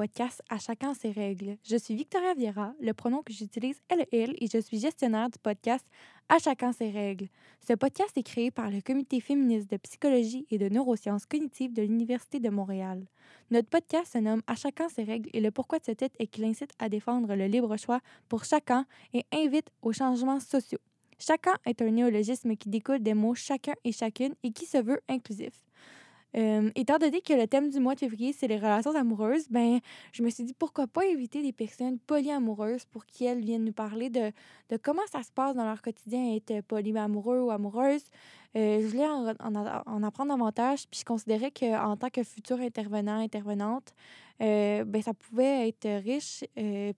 podcast chacun ses règles. Je suis Victoria Vieira, le pronom que j'utilise est le elle et je suis gestionnaire du podcast À chacun ses règles. Ce podcast est créé par le Comité féministe de psychologie et de neurosciences cognitives de l'Université de Montréal. Notre podcast se nomme À chacun ses règles et le pourquoi de ce titre est qu'il incite à défendre le libre choix pour chacun et invite aux changements sociaux. Chacun est un néologisme qui découle des mots chacun et chacune et qui se veut inclusif. Euh, étant donné que le thème du mois de février, c'est les relations amoureuses, ben, je me suis dit pourquoi pas inviter des personnes polyamoureuses pour qu'elles viennent nous parler de, de comment ça se passe dans leur quotidien être polyamoureux ou amoureuse. Euh, je voulais en, en, en, apprendre davantage, puis je considérais qu'en tant que futur intervenant, intervenante, euh, ben, ça pouvait être riche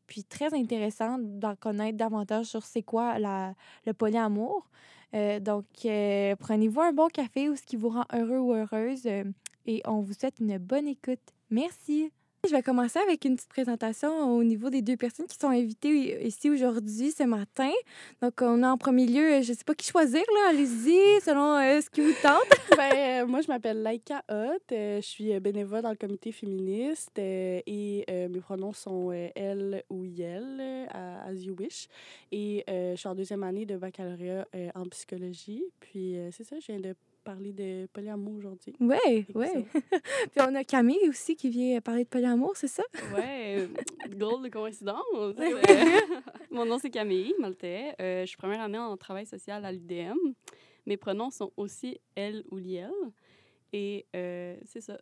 puis très intéressant d'en connaître davantage sur c'est quoi la, le polyamour. Euh, donc, euh, prenez-vous un bon café ou ce qui vous rend heureux ou heureuse euh, et on vous souhaite une bonne écoute. Merci. Je vais commencer avec une petite présentation au niveau des deux personnes qui sont invitées ici aujourd'hui, ce matin. Donc, on a en premier lieu, je ne sais pas qui choisir, là. Allez-y, selon ce qui vous tente. ben, moi, je m'appelle Laika Hott. je suis bénévole dans le comité féministe et mes pronoms sont elle ou yel, as you wish. Et je suis en deuxième année de baccalauréat en psychologie. Puis, c'est ça, je viens de parler de polyamour aujourd'hui. Oui, oui. Puis on a Camille aussi qui vient parler de polyamour, c'est ça? Oui, drôle de coïncidence. Mon nom, c'est Camille Maltais. Euh, je suis première année en travail social à l'UDM. Mes pronoms sont aussi elle ou liel. Et euh, c'est ça.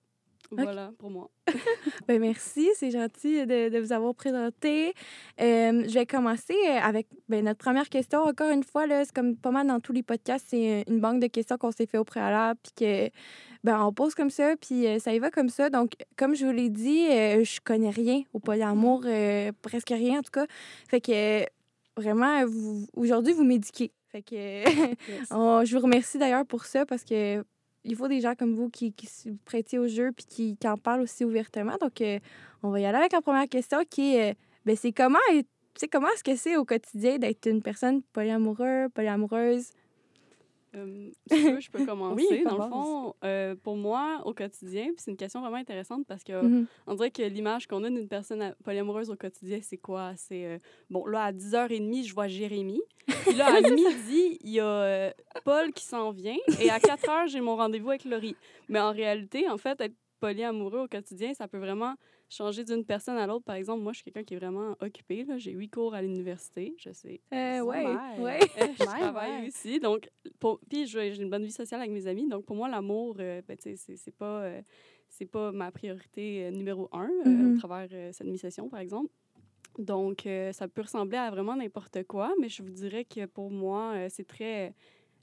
Voilà pour moi. ben merci, c'est gentil de, de, vous avoir présenté. Euh, je vais commencer avec ben, notre première question. Encore une fois, c'est comme pas mal dans tous les podcasts, c'est une banque de questions qu'on s'est fait au préalable, puis que ben, on pose comme ça, puis euh, ça y va comme ça. Donc, comme je vous l'ai dit, euh, je connais rien au polyamour, euh, presque rien en tout cas. Fait que vraiment, aujourd'hui, vous m'éduquez. Fait que yes. on, je vous remercie d'ailleurs pour ça parce que il faut des gens comme vous qui, qui se prêtent au jeu puis qui, qui, en parlent aussi ouvertement. Donc, euh, on va y aller avec la première question qui est, euh, ben, c'est comment, comment est-ce que c'est au quotidien d'être une personne polyamoureuse, polyamoureuse? Euh, si tu veux, je peux commencer. oui, dans le fond, euh, pour moi, au quotidien, c'est une question vraiment intéressante parce que mm -hmm. on dirait que l'image qu'on a d'une personne polyamoureuse au quotidien, c'est quoi? C'est, euh, bon, là, à 10h30, je vois Jérémy. Puis là, à midi, il y a euh, Paul qui s'en vient. Et à 4h, j'ai mon rendez-vous avec Laurie. Mais en réalité, en fait, être polyamoureux au quotidien, ça peut vraiment changer d'une personne à l'autre. Par exemple, moi, je suis quelqu'un qui est vraiment occupé. J'ai huit cours à l'université, je sais. Euh, ouais, ouais. je travaille aussi. Donc, pour, puis j'ai une bonne vie sociale avec mes amis. Donc, pour moi, l'amour, euh, ben, c'est pas, euh, c'est pas ma priorité euh, numéro un mm -hmm. au travers cette mi-session, par exemple. Donc, ça peut ressembler à vraiment n'importe quoi, mais je vous dirais que pour moi, c'est très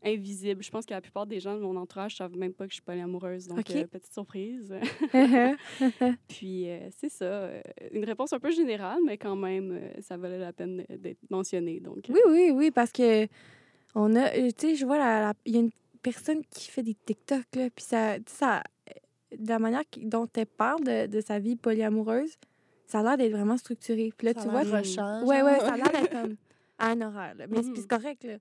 invisible. Je pense que la plupart des gens de mon entourage ne savent même pas que je suis polyamoureuse. Donc, okay. euh, petite surprise. Puis, euh, c'est ça. Euh, une réponse un peu générale, mais quand même, ça valait la peine d'être mentionné. Donc, oui, oui, oui, parce que on a, tu sais, je vois, il la, y a une personne qui fait des TikTok, là, puis ça, ça, de la manière dont elle parle de, de sa vie polyamoureuse, ça a l'air d'être vraiment structuré. Puis là, ça tu vois, rechange. Ouais, ouais, ça a l'air d'être comme à un horaire. Là. Mais mm -hmm. c'est correct. Là.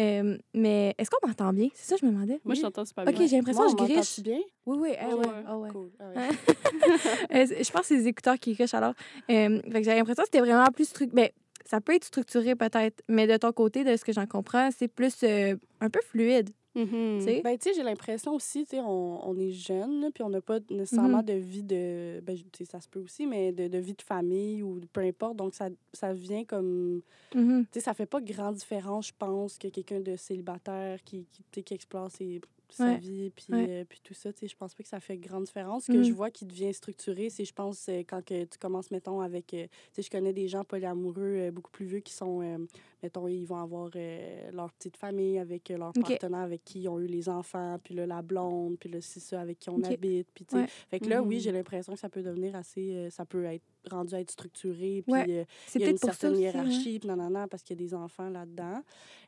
Euh, mais est-ce qu'on m'entend bien? C'est ça que je me demandais. Moi, oui. je t'entends super bien. OK, j'ai l'impression que je griche. bien? Oui, oui. Oh, ouais, ouais. Oh, ouais. Cool. Ah ouais. je pense que c'est les écouteurs qui grichent alors. Euh, j'ai l'impression que c'était vraiment plus structuré. Ben, ça peut être structuré peut-être, mais de ton côté, de ce que j'en comprends, c'est plus euh, un peu fluide. Mm -hmm. Ben, tu sais, j'ai l'impression aussi, tu sais, on, on, est jeune, puis on n'a pas nécessairement mm -hmm. de vie de. Ben, tu sais, ça se peut aussi, mais de, de, vie de famille ou peu importe. Donc, ça, ça vient comme. Mm -hmm. Tu sais, ça fait pas grande différence, je pense, que quelqu'un de célibataire qui, qui, qui explore ses sa Ouais. vie, puis, Ouais. euh, puis tout ça, tu sais, je pense pas que ça fait grande différence. Ce que je Mhm. vois qui devient structuré, c'est, je pense, euh, quand que tu commences, mettons, avec, euh, tu sais, je connais des gens polyamoureux euh, beaucoup plus vieux qui sont, euh, mettons, ils vont avoir euh, leur petite famille avec euh, leur partenaire avec qui ils ont eu les enfants, puis là, la blonde, puis là, c'est ça, avec qui on habite, puis. Ouais. Fait que là, oui, Mhm. j'ai l'impression que ça peut devenir assez, euh, ça peut être rendu à être structuré, puis Ouais, C'est il y a une certaine aussi. hiérarchie, puis nanana, parce qu'il y a des enfants là-dedans.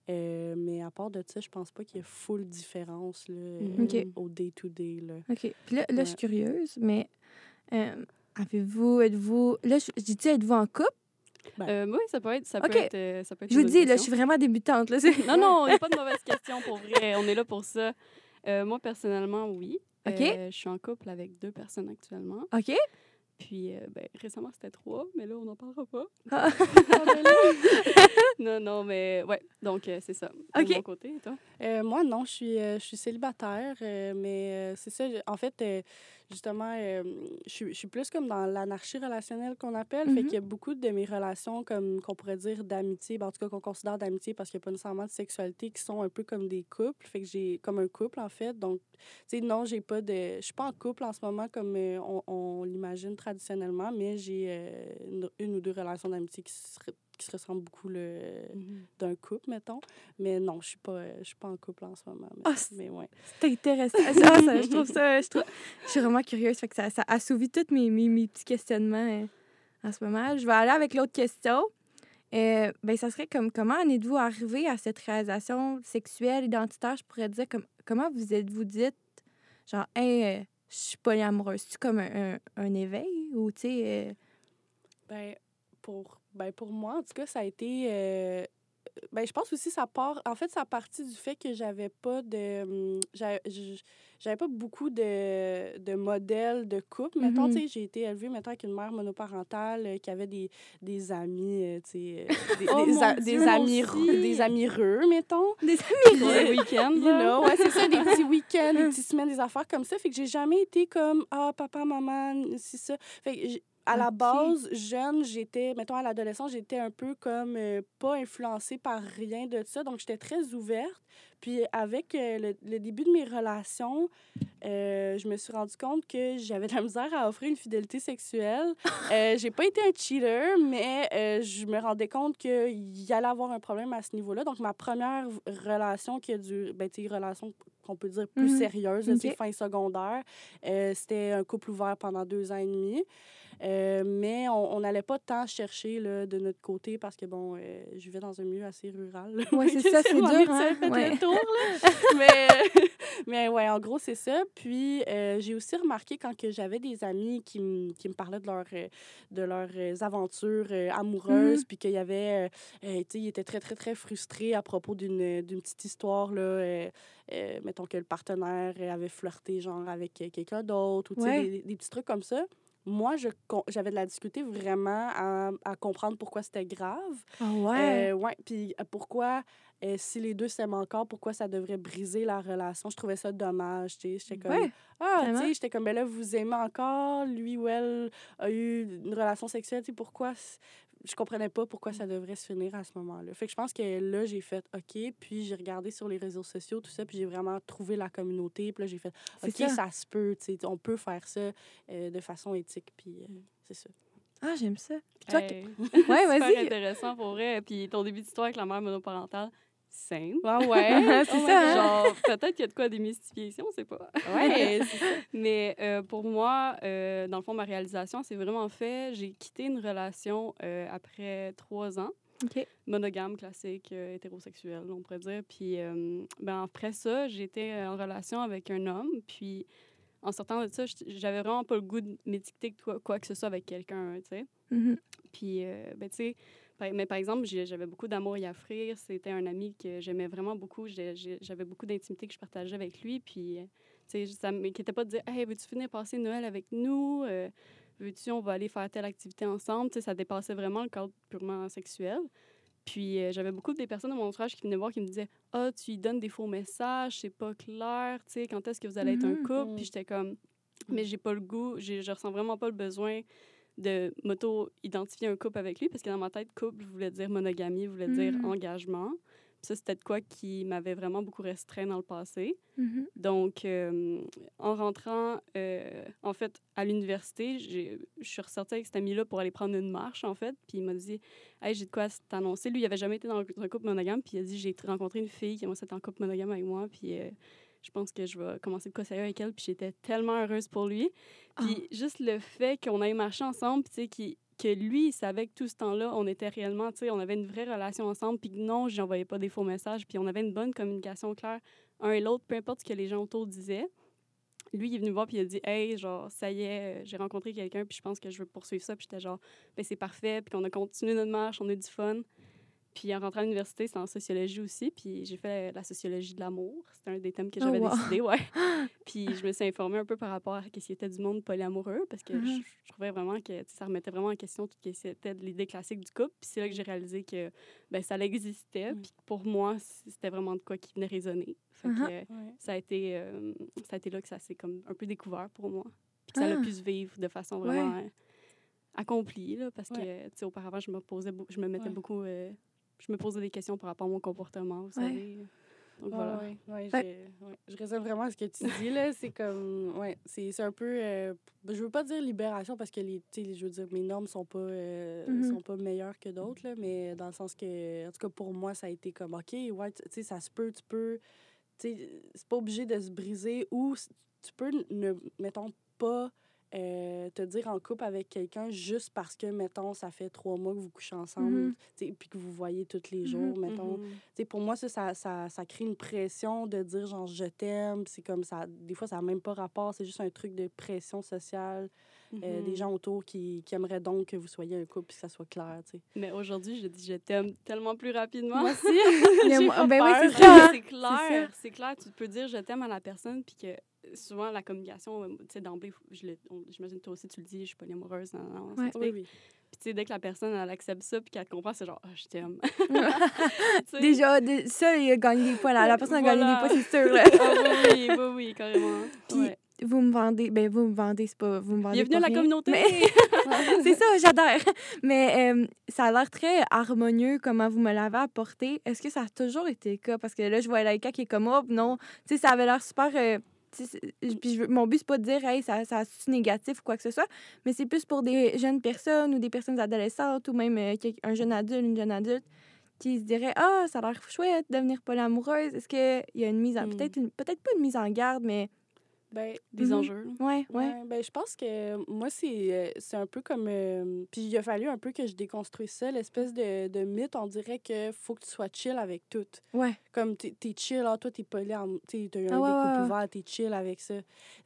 Mais à part de ça, je pense pas qu'il y ait full différence là, euh, au day-to-day. là. OK. Puis là, là je suis curieuse, mais avez-vous, êtes-vous, là, je, je dis, êtes-vous en couple? Ben. Euh, oui, ça peut être. Ça peut Ok. être, euh, ça peut être Je vous dis, là, je suis vraiment débutante. Là, Non, non, il n'y a pas de mauvaise question pour vrai. On est là pour ça. Euh, moi, personnellement, oui. OK. Euh, je suis en couple avec deux personnes actuellement. OK? Puis, euh, ben, récemment, c'était trois, mais là, on n'en parlera pas. Ah. non, non, mais ouais, donc euh, c'est ça. De OK. mon côté, et toi? Euh, moi, non, je suis, euh, je suis célibataire, euh, mais euh, c'est ça. En fait, euh, justement, euh, je, suis- je suis plus comme dans l'anarchie relationnelle qu'on appelle. Fait Mhm. qu'il y a beaucoup de mes relations, comme qu'on pourrait dire d'amitié, ben, en tout cas qu'on considère d'amitié parce qu'il n'y a pas nécessairement de sexualité, qui sont un peu comme des couples. Fait que j'ai comme un couple, en fait. Donc, tu sais, non, j'ai pas de. Je suis pas en couple en ce moment comme euh, on, on l'imagine traditionnellement, mais j'ai euh, une, une ou deux relations d'amitié qui se, re- qui se ressemblent beaucoup le, d'un couple, mettons. Mais non, je suis pas, je suis pas en couple en ce moment. Mais, Ah, mais ouais. C'est intéressant. Ça, ça, je trouve ça. Je, trouve- je suis vraiment curieuse. Fait que ça, ça assouvit tous mes, mes, mes petits questionnements euh, en ce moment. Je vais aller avec l'autre question. Euh, ben, ça serait comme comment en êtes-vous arrivé à cette réalisation sexuelle, identitaire, je pourrais dire, comme, comment vous êtes-vous dites, genre, hey, euh, je suis polyamoureuse. C'est comme un, un, un éveil ou, tu sais, euh, Ben, pour, ben, pour moi, en tout cas, ça a été. euh, ben, je pense aussi ça part. En fait, ça partit du fait que j'avais pas de. hum, j'avais pas beaucoup de, de modèles de couple. Mettons, Mhm. tu sais, j'ai été élevée, mettons, avec une mère monoparentale euh, qui avait des, des amis, euh, tu sais, des, Oh des, a- Dieu, des amis, des amis heureux, mettons. des Puis, Pour euh, le week-end, You know, ouais, c'est ça, des petits week-ends, des petites semaines, des affaires comme ça. Fait que j'ai jamais été comme, ah, papa, maman, c'est ça. Fait que à la base, jeune, j'étais, mettons, à l'adolescence, j'étais un peu comme euh, pas influencée par rien de ça. Donc, j'étais très ouverte. Puis, avec euh, le, le début de mes relations, euh, je me suis rendu compte que j'avais de la misère à offrir une fidélité sexuelle. J'ai pas été un cheater, mais je me rendais compte qu'il y allait avoir un problème à ce niveau-là. Donc, ma première relation qui a duré, ben, tu relation qu'on peut dire plus Mhm. sérieuse, là, tu sais, Ok. fin secondaire, c'était un couple ouvert pendant deux ans et demi. Euh, mais on n'allait pas tant chercher là, de notre côté parce que, bon, euh, je vivais dans un milieu assez rural. Fait c'est ça, c'est dur, hein? fait Ouais. le tour, là. mais, mais ouais, en gros, c'est ça. Puis, euh, j'ai aussi remarqué quand que j'avais des amis qui, me- qui me parlaient de, leur, euh, de leurs aventures amoureuses, puis qu'il y avait, tu sais, ils étaient très, très, très frustrés à propos d'une petite histoire, là. euh, mettons que le partenaire avait flirté, genre, avec quelqu'un d'autre, ou Ouais. des, des petits trucs comme ça. Moi, j'avais de la difficulté vraiment à, à comprendre pourquoi c'était grave. Ah ouais? Euh, ouais, puis euh, pourquoi, euh, si les deux s'aiment encore, pourquoi ça devrait briser la relation? Je trouvais ça dommage, tu sais. J'étais comme, ouais. ah, tu sais, j'étais comme, ben là, vous aimez encore, lui ou elle a eu une relation sexuelle, tu sais, pourquoi? Je comprenais pas pourquoi ça devrait se finir à ce moment-là. Fait que je pense que là, j'ai fait OK, puis j'ai regardé sur les réseaux sociaux, tout ça, puis j'ai vraiment trouvé la communauté, puis là, j'ai fait C'est OK, ça. ça. se peut, tu sais, on peut faire ça euh, de façon éthique, puis euh, c'est ça. Ah, j'aime ça. Puis toi, Hey. Ouais, vas-y. intéressant pour vrai. Puis ton début d'histoire avec la mère monoparentale, simple. Ah ouais, C'est ça, hein? Genre, peut-être qu'il y a de quoi démystifier ici, on sait pas. ouais, c'est ça. Mais euh, pour moi, euh, dans le fond, ma réalisation, c'est vraiment fait. J'ai quitté une relation euh, après trois ans, monogame, classique, hétérosexuel, on pourrait dire. Puis ben, après ça, j'étais en relation avec un homme. Puis en sortant de ça, j'avais vraiment pas le goût de m'étiqueter que quoi, quoi que ce soit avec quelqu'un, tu sais. Mhm. Puis, euh, ben, tu sais, mais par exemple, j'avais beaucoup d'amour à offrir. C'était un ami que j'aimais vraiment beaucoup. J'avais beaucoup d'intimité que je partageais avec lui. Puis, euh, tu sais, ça ne m'inquiétait pas de dire Hey, veux-tu venir passer Noël avec nous? Euh, Veux-tu, on va aller faire telle activité ensemble? Tu sais, ça dépassait vraiment le cadre purement sexuel. Puis, euh, j'avais beaucoup des personnes dans mon entourage qui venaient voir qui me disaient Ah, tu lui donnes des faux messages, c'est pas clair. Tu sais, quand est-ce que vous allez être un Mhm. couple? Puis, j'étais comme Mais j'ai pas le goût, je ressens vraiment pas le besoin de m'auto-identifier un couple avec lui parce que dans ma tête, couple voulait dire monogamie, voulait dire Mhm. engagement. Puis ça, c'était de quoi qui m'avait vraiment beaucoup restreint dans le passé. Mhm. Donc, euh, en rentrant, euh, en fait, à l'université, je suis ressortie avec cet ami-là pour aller prendre une marche, en fait. Puis il m'a dit Hey, j'ai de quoi t'annoncer. Lui, il avait jamais été dans un couple monogame. Puis il a dit J'ai rencontré une fille qui aimerait être en couple monogame avec moi. Puis euh, je pense que je vais commencer de quoi sérieux avec elle. Puis j'étais tellement heureuse pour lui. Puis juste le fait qu'on ait marché ensemble, puis tu sais, que lui, il savait que tout ce temps-là, on était réellement, tu sais, on avait une vraie relation ensemble, puis que non, j'envoyais pas des faux messages, puis on avait une bonne communication claire, un et l'autre, peu importe ce que les gens autour disaient. Lui, il est venu me voir, puis il a dit, hey, genre, ça y est, euh, j'ai rencontré quelqu'un, puis je pense que je veux poursuivre ça, puis j'étais genre, ben c'est parfait, puis qu'on a continué notre marche, on a eu du fun. Puis en rentrant à l'université, c'était en sociologie aussi. Puis j'ai fait la sociologie de l'amour. C'était un des thèmes que Oh, j'avais wow. décidé, ouais. puis je me suis informée un peu par rapport à ce qui était du monde polyamoureux parce que Mhm. je, je trouvais vraiment que ça remettait vraiment en question tout ce qui était de l'idée classique du couple. Puis c'est là que j'ai réalisé que ben, ça existait. Mm. Puis pour moi, c'était vraiment de quoi qui venait résonner. Fait que, Ouais. ça, a été, euh, ça a été là que ça s'est comme un peu découvert pour moi. Puis que ça Ah. a pu se vivre de façon Ouais. vraiment euh, accomplie. Là, parce que tu sais, auparavant, je me, posais, je me mettais beaucoup. euh, je me posais des questions par rapport à mon comportement, vous Ouais. savez. Donc Ouais, voilà. ouais, ouais. Je résonne vraiment à ce que tu dis, là. C'est comme... Ouais, c'est c'est un peu... euh, je veux pas dire libération, parce que, les, tu sais, je veux dire, mes normes sont pas, euh, Mhm. sont pas meilleures que d'autres, là, mais dans le sens que... En tout cas, pour moi, ça a été comme, OK, ouais, tu sais, ça se peut, tu peux... Tu sais, c'est pas obligé de se briser, ou tu peux, ne, mettons, pas... euh, te dire en couple avec quelqu'un juste parce que, mettons, ça fait trois mois que vous couchez ensemble, Mhm. sais, puis que vous voyez tous les Mhm. jours, mettons. Mhm. Sais, pour moi, ça, ça, ça, ça crée une pression de dire genre je t'aime. C'est comme ça. Des fois, ça n'a même pas rapport. C'est juste un truc de pression sociale. euh, des gens autour qui, qui aimeraient donc que vous soyez un couple et que ça soit clair. tu sais. Mais aujourd'hui, je dis je t'aime tellement plus rapidement. Moi aussi. Ben oui. C'est clair, c'est clair. Tu peux dire je t'aime à la personne, puis que souvent la communication, euh, tu sais, d'emblée, je le- on- j'imagine que toi aussi tu le dis, je suis pas amoureuse, non, non, Ouais. Oui, oui. Puis tu sais, dès que la personne, elle accepte ça, puis qu'elle te comprend, c'est genre, ah, je t'aime. Déjà, de- ça, il a gagné des points. La, la personne a gagné des points, c'est sûr. Là. Ah oui, oui, oui, oui, carrément. Puis, Ouais. vous me vendez. Ben, vous me vendez, c'est pas. Vous me vendez. Bienvenue à pas la rien. communauté! Mais- c'est ça, j'adore. Mais euh, ça a l'air très harmonieux comment vous me l'avez apporté. Est-ce que ça a toujours été le cas? Parce que là, je vois Laïka qui est comme, oh, non. Tu sais, ça avait l'air super. euh, puis je mon but, c'est pas de dire, hey, ça, ça c'est négatif ou quoi que ce soit, mais c'est plus pour des jeunes personnes ou des personnes adolescentes ou même euh, un jeune adulte, une jeune adulte qui se dirait, ah, ça a l'air chouette de devenir polyamoureuse. Est-ce qu'il y a une mise en. Hmm. Peut-être une- peut-être pas une mise en garde, mais. Ben, Des Mhm. enjeux. là. Ouais, ouais. Ben, je pense que moi, c'est euh, c'est un peu comme. euh, puis il a fallu un peu que je déconstruise ça, l'espèce de, de mythe. On dirait que faut que tu sois chill avec tout. Ouais. Comme t'es es chill, ah, toi, t'es poly, tu t'as eu un Ah ouais, ouais. ouverts, t'es chill avec ça.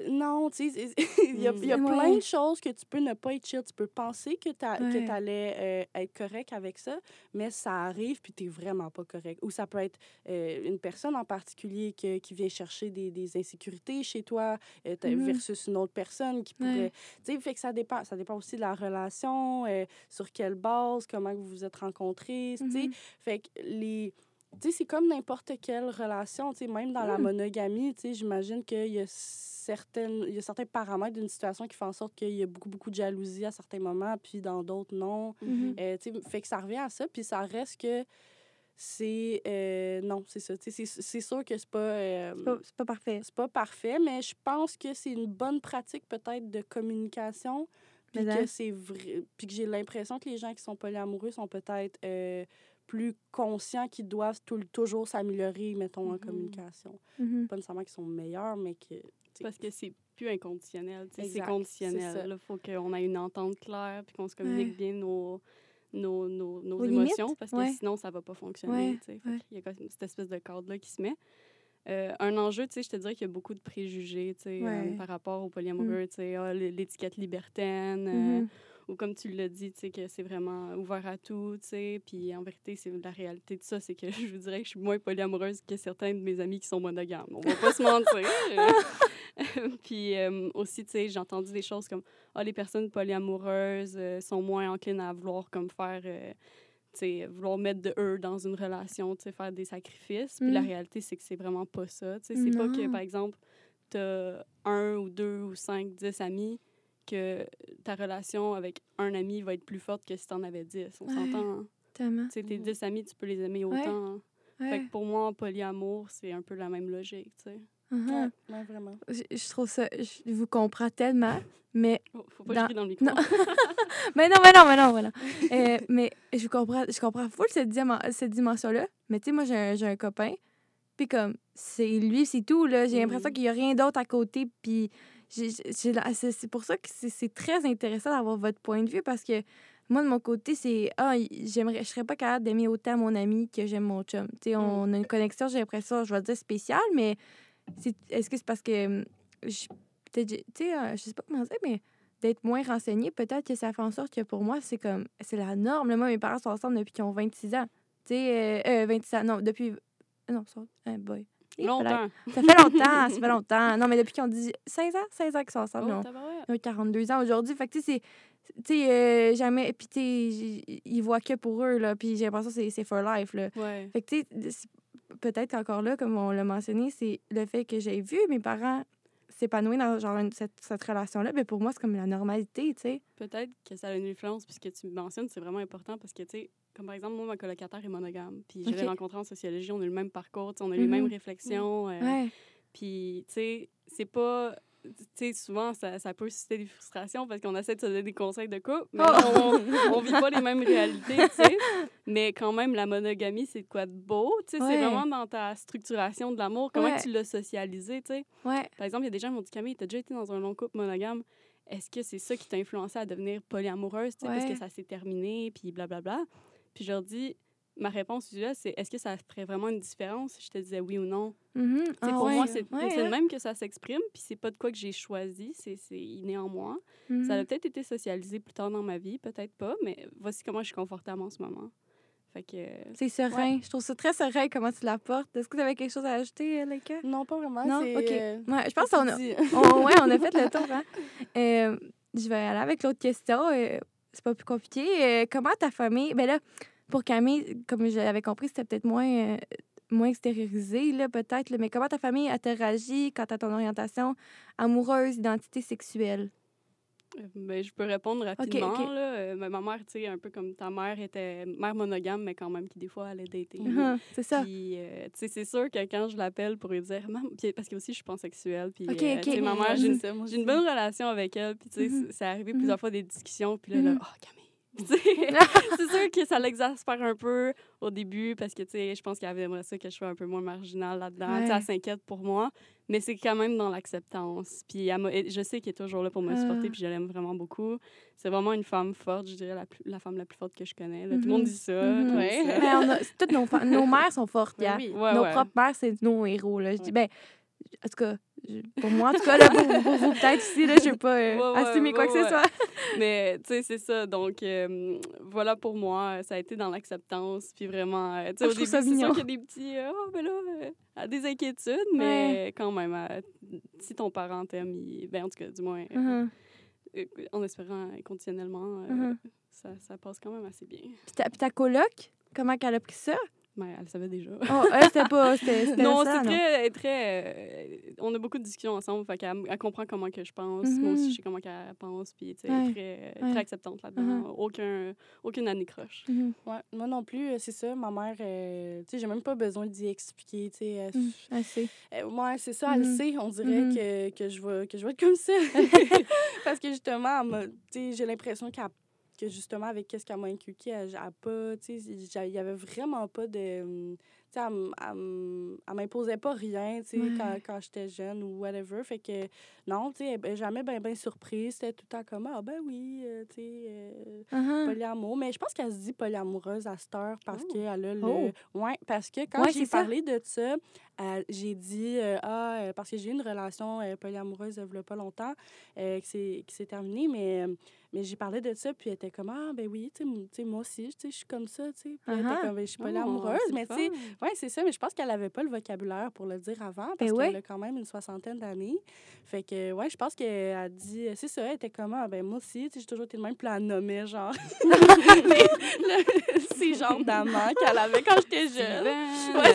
Non, tu sais, il y a, y a Mm. plein de choses que tu peux ne pas être chill. Tu peux penser que tu Ouais. allais être correct avec ça, mais ça arrive, puis t'es vraiment pas correct. Ou ça peut être euh, une personne en particulier que- qui vient chercher des, des insécurités chez toi, euh, t'as- Mhm. versus une autre personne qui Ouais. pourrait. Tu sais, fait que ça dépend. Ça dépend aussi de la relation, euh, sur quelle base, comment vous vous êtes rencontrés, tu sais. Mhm. Fait que les. Tu sais, c'est comme n'importe quelle relation, tu sais, même dans la Mm. monogamie, tu sais, j'imagine qu'il y a certaines, il y a certains paramètres d'une situation qui font en sorte qu'il y a beaucoup, beaucoup de jalousie à certains moments, puis dans d'autres, non. Euh, tu sais, fait que ça revient à ça, puis ça reste que c'est... euh, non, c'est ça. C'est c'est sûr que c'est pas... euh, C'est pas, parfait. c'est pas parfait, mais je pense que c'est une bonne pratique peut-être de communication. Puis Mais hein? que c'est vrai. Puis que j'ai l'impression que les gens qui sont polyamoureux sont peut-être euh, plus conscients qu'ils doivent tout, toujours s'améliorer, mettons, en Mhm. communication. Mhm. Pas nécessairement qu'ils sont meilleurs, mais que. Parce que c'est plus inconditionnel. C'est Exact, c'est ça. conditionnel. Il faut qu'on ait une entente claire puis qu'on se communique Ouais. bien nos, nos, nos, nos émotions limites, parce que ouais. sinon, ça va pas fonctionner. Ouais, ouais. Il y a comme cette espèce de cadre-là qui se met. Euh, un enjeu, je te dirais qu'il y a beaucoup de préjugés euh, par rapport aux polyamoureux. ah, l- L'étiquette libertaine, euh, Mhm. ou comme tu l'as dit, que c'est vraiment ouvert à tout. Puis en vérité, c'est la réalité de ça, c'est que je vous dirais que je suis moins polyamoureuse que certains de mes amis qui sont monogames. On va pas se mentir. Puis euh, aussi, tu sais, j'ai entendu des choses comme ah les personnes polyamoureuses euh, sont moins enclines à vouloir comme faire euh, tu sais, vouloir mettre de eux dans une relation, tu sais, faire des sacrifices. Puis la Mm. réalité, c'est que c'est vraiment pas ça. Tu sais, c'est pas que, par exemple, tu as un ou deux ou cinq, dix amis, que ta relation avec un ami va être plus forte que si tu en avais dix. On s'entend. hein? Tellement. Tu sais, tes dix amis, tu peux les aimer Ouais. autant. hein. Fait que pour moi, en polyamour, c'est un peu la même logique, tu sais. Mhm. Ouais, ouais, vraiment. Je, je trouve ça. Je vous comprends tellement, mais. Oh, faut pas Dans- dans le micro. Non. mais non, mais non, mais non, mais non. Euh, mais je comprends, je comprends full cette, cette dimension-là. Mais tu sais, moi, j'ai un, un copain. Puis comme, c'est lui, c'est tout, là. J'ai l'impression qu'il n'y a rien d'autre à côté. Puis c'est pour ça que c'est très intéressant d'avoir votre point de vue parce que moi, de mon côté, c'est ah, j'aimerais, je serais pas capable d'aimer autant mon ami que j'aime mon chum. Tu sais, on a une connexion, j'ai l'impression, je vais dire spéciale, mais c'est- est-ce que c'est parce que hum, je, tu sais, euh, je sais pas comment dire, mais d'être moins renseigné, peut-être que ça fait en sorte que pour moi, c'est comme, c'est la norme. là. Moi, mes parents sont ensemble depuis qu'ils ont 26 ans. Tu sais, euh, euh, 27 ans. Non, depuis. Non, ça. eh boy. Eh, Longtemps. Ça fait longtemps, ça fait longtemps. Non, mais depuis qu'ils ont dit 16 ans, 16 ans qu'ils sont ensemble. Oh, non. tabarouette. Ils ont 42 ans aujourd'hui. Fait que, tu sais, c'est. Tu sais, euh, jamais. Puis, tu sais, ils voient que pour eux, là. Puis, j'ai l'impression que c'est- c'est for life, là. Ouais. Fait que, tu sais, peut-être qu'encore là, comme on l'a mentionné, c'est le fait que j'ai vu mes parents s'épanouir dans genre une- cette, cette relation-là. Mais pour moi, c'est comme la normalité, tu sais. Peut-être que ça a une influence, puisque tu mentionnes, c'est vraiment important parce que, tu sais, comme par exemple, moi, ma colocataire est monogame. Puis je l'ai rencontrée en sociologie, on a le même parcours, on a les Mhm. mêmes réflexions. euh, Ouais. Puis, tu sais, c'est pas. Tu sais, souvent, ça, ça peut susciter des frustrations parce qu'on essaie de se donner des conseils de couple, mais Oh! on, on vit pas les mêmes réalités, tu sais. Mais quand même, la monogamie, c'est de quoi de beau, tu sais. Ouais. C'est vraiment dans ta structuration de l'amour, comment Ouais. tu l'as socialisé, tu sais? Ouais. Par exemple, il y a des gens qui m'ont dit Camille, t'as déjà été dans un long couple monogame. Est-ce que c'est ça qui t'a influencé à devenir polyamoureuse, tu sais, parce que ça s'est terminé, puis blablabla? Puis je leur dis, ma réponse usuelle, c'est est-ce que ça ferait vraiment une différence si je te disais oui ou non? Ah pour moi, ouais. c'est Ouais, c'est hein. le même que ça s'exprime, puis c'est pas de quoi que j'ai choisi, c'est c'est inné en moi. Ça Mhm. a peut-être été socialisé plus tard dans ma vie, peut-être pas, mais voici comment je suis confortable en ce moment. Fait que. C'est serein. Je trouve ça très serein comment tu l'apportes. Est-ce que tu avais quelque chose à ajouter, euh, Laika? Non, pas vraiment. Non? OK. euh, Ouais, je pense qu'on a, on, ouais, on a fait le tour. Hein? Euh, je vais aller avec l'autre question. euh, c'est pas plus compliqué. Euh, comment ta famille. Ben là, pour Camille, comme je l'avais compris, c'était peut-être moins, euh, moins extériorisé, là, peut-être. là, mais comment ta famille interagit quant à ton orientation amoureuse, identité sexuelle? Euh, Ben, je peux répondre rapidement. Là. Euh, ma mère, tu sais, un peu comme ta mère était mère monogame, mais quand même qui, des fois, allait dater. Mhm, c'est ça. Puis, euh, tu sais, c'est sûr que quand je l'appelle pour lui dire, puis parce que aussi, je suis pansexuelle. Puis, euh, ma mère, j'ai une, j'ai bonne relation avec elle. Puis, tu sais, Mhm. c'est- arrivé Mhm. plusieurs fois des discussions. Puis là, là, Mhm. oh, Camille. C'est sûr que ça l'exaspère un peu au début parce que, tu sais, je pense qu'elle aimerait ça que je sois un peu moins marginale là-dedans. Ouais. elle s'inquiète pour moi, mais c'est quand même dans l'acceptance. Puis elle je sais qu'elle est toujours là pour me supporter, Ah. puis je l'aime vraiment beaucoup. C'est vraiment une femme forte, je dirais la, plus- la femme la plus forte que je connais. là. Tout le monde Mhm. dit ça. Mhm. Ouais. dit ça. Mais on a, c'est toutes nos, nos mères sont fortes, Ben oui. Ouais, nos ouais. propres mères, c'est nos héros. Là. Je dis, ben, en tout cas, pour moi, en tout cas, là, pour, pour vous, peut-être ici, là, je ne vais pas euh, Ouais, ouais, assumer quoi ouais, que ce soit. Mais, tu sais, c'est ça. Donc, euh, voilà pour moi. Ça a été dans l'acceptance. Puis vraiment, euh, tu sais, Ah, au début, c'est sûr qu'il y a des petits, euh, oh, ben là, des inquiétudes, mais quand même, si ton parent t'aime, il- ben, en tout cas, du moins, euh, en espérant inconditionnellement, euh, Mhm. ça, ça passe quand même assez bien. Puis ta, puis ta coloc, comment qu'elle a pris ça? Mais elle le savait déjà. Oh, elle, c'était pas. C'était, c'était non, ça, c'est très, très. euh, on a beaucoup de discussions ensemble, fait qu'elle elle comprend comment que je pense. Moi aussi, Mhm. je sais comment qu'elle pense, puis tu sais, Ouais. elle est très, euh, Ouais. très acceptante là-dedans. Mhm. Aucun, aucune anicroche. Mhm. Ouais, moi non plus, euh, c'est ça. Ma mère, euh, tu sais, j'ai même pas besoin d'y expliquer, tu sais. elle- Mhm. Elle sait. Euh, ouais, c'est ça, elle sait. On dirait que, que, je vais, que je vais être comme ça. Parce que justement, tu sais, j'ai l'impression qu'elle que justement, avec qu'est-ce qu'elle m'a inculqué, elle n'a pas, tu sais, il y avait vraiment pas de... Tu sais, elle, elle elle m'imposait pas rien, tu sais, Ouais. quand, quand j'étais jeune ou whatever. Fait que, non, tu sais, elle jamais bien ben surprise. C'était tout le temps comme, ah ben oui, euh, tu sais... euh, Mhm. polyamour. Mais je pense qu'elle se dit polyamoureuse à cette heure parce Oh. qu'elle a le. Oh. Ouais, parce que quand Ouais, j'ai parlé de ça, j'ai dit euh, Ah, euh, parce que j'ai eu une relation euh, polyamoureuse il y a pas longtemps euh, qui s'est qui s'est terminée, mais. euh, mais j'ai parlé de ça, puis elle était comme Ah, ben oui, tu sais, moi aussi, tu sais, je suis comme ça, tu sais. Puis elle Uh-huh. était comme Ben, Je suis Oh, polyamoureuse, c'est mais tu sais, oui, c'est ça, mais je pense qu'elle avait pas le vocabulaire pour le dire avant parce Ben ouais. qu'elle a quand même une soixantaine d'années. Fait que, ouais, je pense qu'elle a dit, c'est ça, elle était comment? Ah, Ben, moi aussi, tu sais, j'ai toujours été le même, puis elle nommait, genre, ces genres d'amants qu'elle avait quand j'étais jeune. Ouais, Ouais,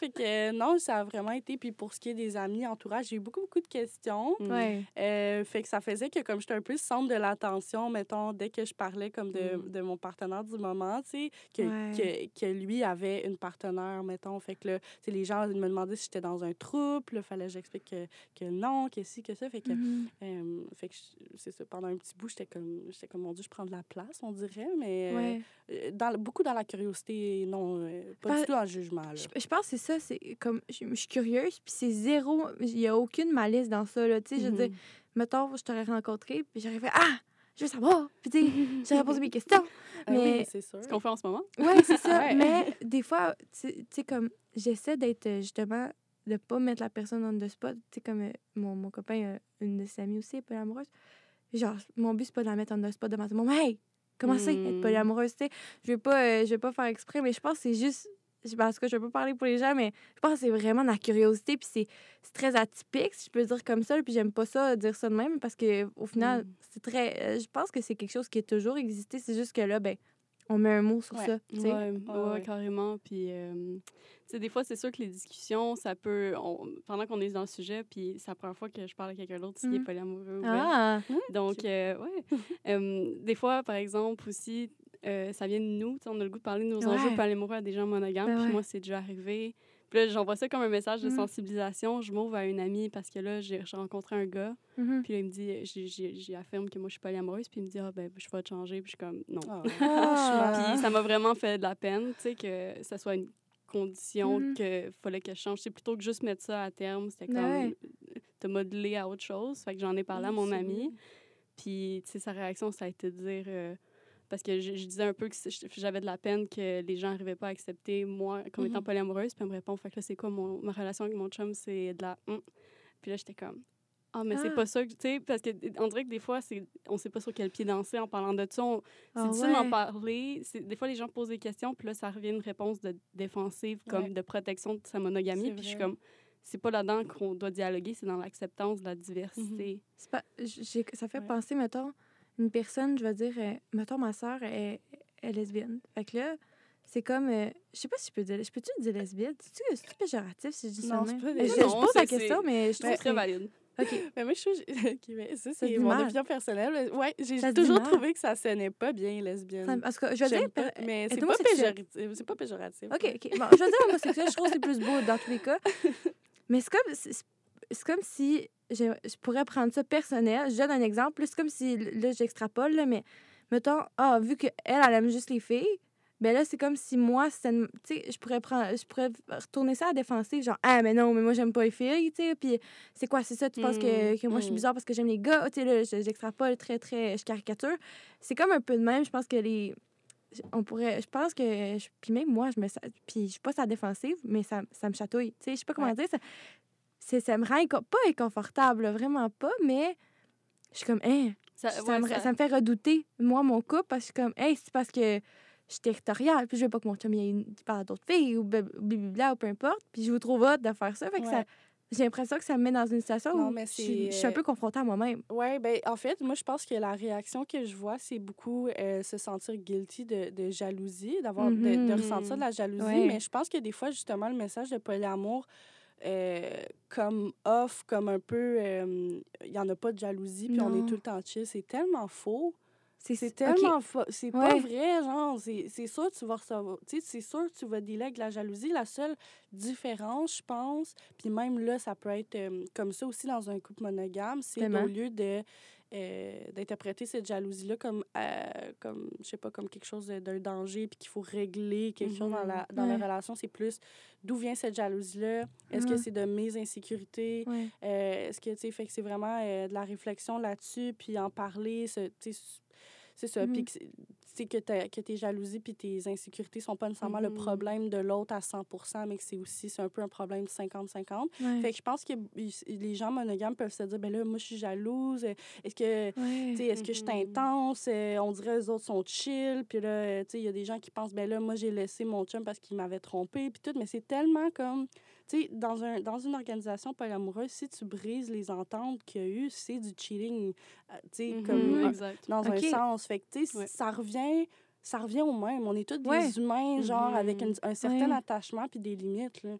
Fait que, non, ça a vraiment été. Puis pour ce qui est des amis, entourage, j'ai eu beaucoup, beaucoup de questions. Ouais. Euh, fait que ça faisait que comme j'étais un peu le centre de l'attention, mettons, dès que je parlais comme de, Mm. de mon partenaire du moment, tu sais, que, Ouais. que, que lui avait une partenaire, mettons. Fait que là, tu sais, les gens me demandaient si j'étais dans un trouble. Il fallait que j'explique que, que non, que si, que ça. Fait que, Mhm. euh, fait que je- c'est ça. Pendant un petit bout, j'étais comme, j'étais comme, mon Dieu, je prends de la place, on dirait. Mais euh, Ouais. euh, dans, beaucoup dans la curiosité, non, euh, pas Par- du tout en jugement. Là. Je, je pense que c'est ça, c'est comme je je suis curieuse, puis c'est zéro, il y a aucune malice dans ça là, tu sais, je veux Mhm. dire, mettons je t'aurais rencontré, puis j'aurais fait ah, je veux savoir, puis tu sais, j'aurais posé mes questions. Ah mais- oui, c'est sûr. Ce qu'on fait en ce moment. Ouais, c'est ça, Ouais. mais des fois tu sais comme j'essaie d'être euh, justement de pas mettre la personne on the spot, tu sais comme euh, mon, mon copain euh, une de ses amies aussi est pas amoureuse. Genre mon but c'est pas de la mettre on the spot devant tout le monde. Hey, comment ça, être Hmm. polyamoureuse, tu sais? Je vais pas, euh, je vais pas faire exprès, mais je pense que c'est juste, je pense que je peux pas parler pour les gens, mais je pense que c'est vraiment de la curiosité, puis c'est c'est très atypique, si je peux dire comme ça, puis j'aime pas ça, dire ça de même, parce que au final, Mm. c'est très, euh, je pense que c'est quelque chose qui a toujours existé, c'est juste que là, ben, on met un mot sur Ouais. ça, tu sais? Ouais, ouais, ouais. carrément. Puis, euh, tu sais, des fois, c'est sûr que les discussions, ça peut. on- pendant qu'on est dans le sujet, puis c'est la première fois que je parle à quelqu'un d'autre qui est Mhm. polyamoureux. Ah! Donc, euh, ouais. Euh, des fois, par exemple, aussi, euh, ça vient de nous. On a le goût de parler de nos enjeux Ouais. polyamoureux à des gens monogames. Ben puis ouais. moi, c'est déjà arrivé. Puis là, j'envoie ça comme un message de Mhm. sensibilisation. Je m'ouvre à une amie parce que là, j'ai rencontré un gars. Mhm. Puis là, il me dit, j'ai- j'ai j'ai affirme que moi, je suis polyamoureuse. Puis il me dit, ah, ben, je vais te changer. Puis je suis comme, non. Ah. Puis ça m'a vraiment fait de la peine, tu sais, que ça soit une condition Mhm. que fallait que je change. C'est plutôt que juste mettre ça à terme, c'était comme ouais. te modeler à autre chose. Fait que j'en ai parlé à mon ami. Puis, tu sais, sa réaction, ça a été de dire. euh, parce que je, je disais un peu que j'avais de la peine que les gens n'arrivaient pas à accepter moi comme étant Mhm. polyamoureuse. Puis elle me répond, fait que là, c'est quoi mon, ma relation avec mon chum? C'est de la. hum. Puis là, j'étais comme. Ah, mais c'est Ah. pas ça que. Tu sais, parce que on dirait que des fois, on sait pas sur quel pied danser en parlant de ça. On- c'est Ah difficile d'en parler. Des fois, les gens posent des questions, puis là, ça revient une réponse de défensive, comme Ouais. de protection de sa monogamie. Puis je suis comme, c'est pas là-dedans qu'on doit dialoguer, c'est dans l'acceptance de la diversité. C'est pas, j'ai- ça fait Ouais. penser, mettons, une personne, je vais dire, euh, mettons, ma soeur est, est lesbienne. Fait que là, c'est comme, euh, je sais pas si je peux dire, je peux-tu dire lesbienne? C'est-tu c'est péjoratif si je dis ça Non, même? pas Euh, des- Je, je pose la question, mais je C'est trouve très valide. OK. Mais moi, je trouve. OK, mais ça, Ça c'est mon mal. opinion personnelle. Mais Ouais, j'ai Ça toujours trouvé que ça sonnait pas bien, lesbienne. Ça- parce que je veux dire... pas, per- mais est c'est pas péjoratif. C'est pas péjoratif. OK, OK. Bon, je veux dire homosexuel, je trouve que c'est plus beau dans tous les cas. Mais c'est comme, c'est comme si je, je pourrais prendre ça personnel. Je donne un exemple. C'est comme si, là, j'extrapole, là, mais mettons, ah, vu qu'elle, elle aime juste les filles, ben là, c'est comme si moi, c'était une- tu sais, je pourrais prendre, je pourrais retourner ça à la défensive, genre, ah, mais non, mais moi, j'aime pas les filles, tu sais, puis c'est quoi, c'est ça, tu penses que, que moi, je suis Mm. bizarre parce que j'aime les gars, tu sais, là, je- j'extrapole très, très, je caricature. C'est comme un peu de même, je pense que les, on pourrait, je pense que, je- puis même moi, je me, puis je suis pas sa défensive, mais ça, ça me chatouille, tu sais, je sais pas comment Ouais. dire, ça, c'est, ça me rend inco- pas inconfortable, là, vraiment pas, mais je suis comme, hein, Ça, ça, ouais, me, ça- ça me fait redouter, moi, mon couple, parce que je suis comme, hey, c'est parce que je suis territoriale, puis je veux pas que mon chum il, parle à d'autres filles, ou blablabla, ou peu importe, puis je vous trouve hot de faire ça, fait que ça, j'ai l'impression que ça me met dans une situation Non, où mais je suis, je c'est, suis un euh, peu confrontée à moi-même. Oui, ben en fait, moi, je pense que la réaction que je vois, c'est beaucoup euh, se sentir guilty de, de jalousie, d'avoir de, de ressentir de la jalousie. Ouais. Mais je pense que des fois, justement, le message de polyamour, euh, comme off, comme un peu, euh, il y en a pas de jalousie, puis on est tout le temps chill, c'est tellement faux. C'est tellement faux. C'est pas vrai, genre. C'est sûr que tu vas recevoir. Tu sais, c'est sûr que tu vas dealer avec la jalousie. La seule différence, je pense, puis même là, ça peut être euh, comme ça aussi dans un couple monogame, c'est au lieu de. Euh, d'interpréter cette jalousie-là comme, euh, comme, je sais pas, comme quelque chose d'un danger, puis qu'il faut régler quelque chose dans, la, dans la relation. C'est plus d'où vient cette jalousie-là? Est-ce que Mhm. c'est de mes insécurités? Ouais. Euh, Est-ce que, tu sais, fait que c'est vraiment de la réflexion là-dessus, puis en parler, c'est ça. Mhm. C'est- que, que tes jalousies puis tes insécurités sont pas nécessairement le Mhm. problème de l'autre à 100 mais que c'est aussi, c'est un peu un problème 50-50. Ouais. Fait que je pense que les gens monogames peuvent se dire, ben là, moi, je suis jalouse. Est-ce que, Ouais. tu sais, est-ce que je suis Mhm. intense? Euh, on dirait les autres sont chill. Puis là, tu sais, il y a des gens qui pensent, ben là, moi, j'ai laissé mon chum parce qu'il m'avait trompé. Puis tout, mais c'est tellement comme, tu sais, dans, un, dans une organisation polyamoureuse, si tu brises les ententes qu'il y a eu, c'est du cheating, euh, tu sais, Mhm, comme exact. dans un sens. Fait que, tu sais, Ouais. ça revient... Ça revient au même. On est tous Ouais. des humains, genre, avec une- un certain Ouais. attachement puis des limites, là.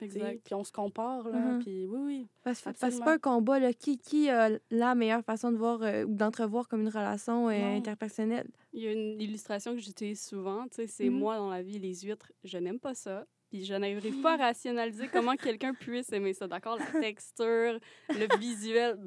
Puis on se compare, là. Mhm. Puis oui, oui. Parce, que c'est pas un combat, là. Qui, qui a la meilleure façon de voir euh, ou d'entrevoir comme une relation euh, interpersonnelle? Il y a une illustration que j'utilise souvent, tu sais, c'est moi dans la vie, les huîtres, je n'aime pas ça. Puis je n'arrive pas à rationaliser comment quelqu'un puisse aimer ça. D'accord? La texture, le visuel.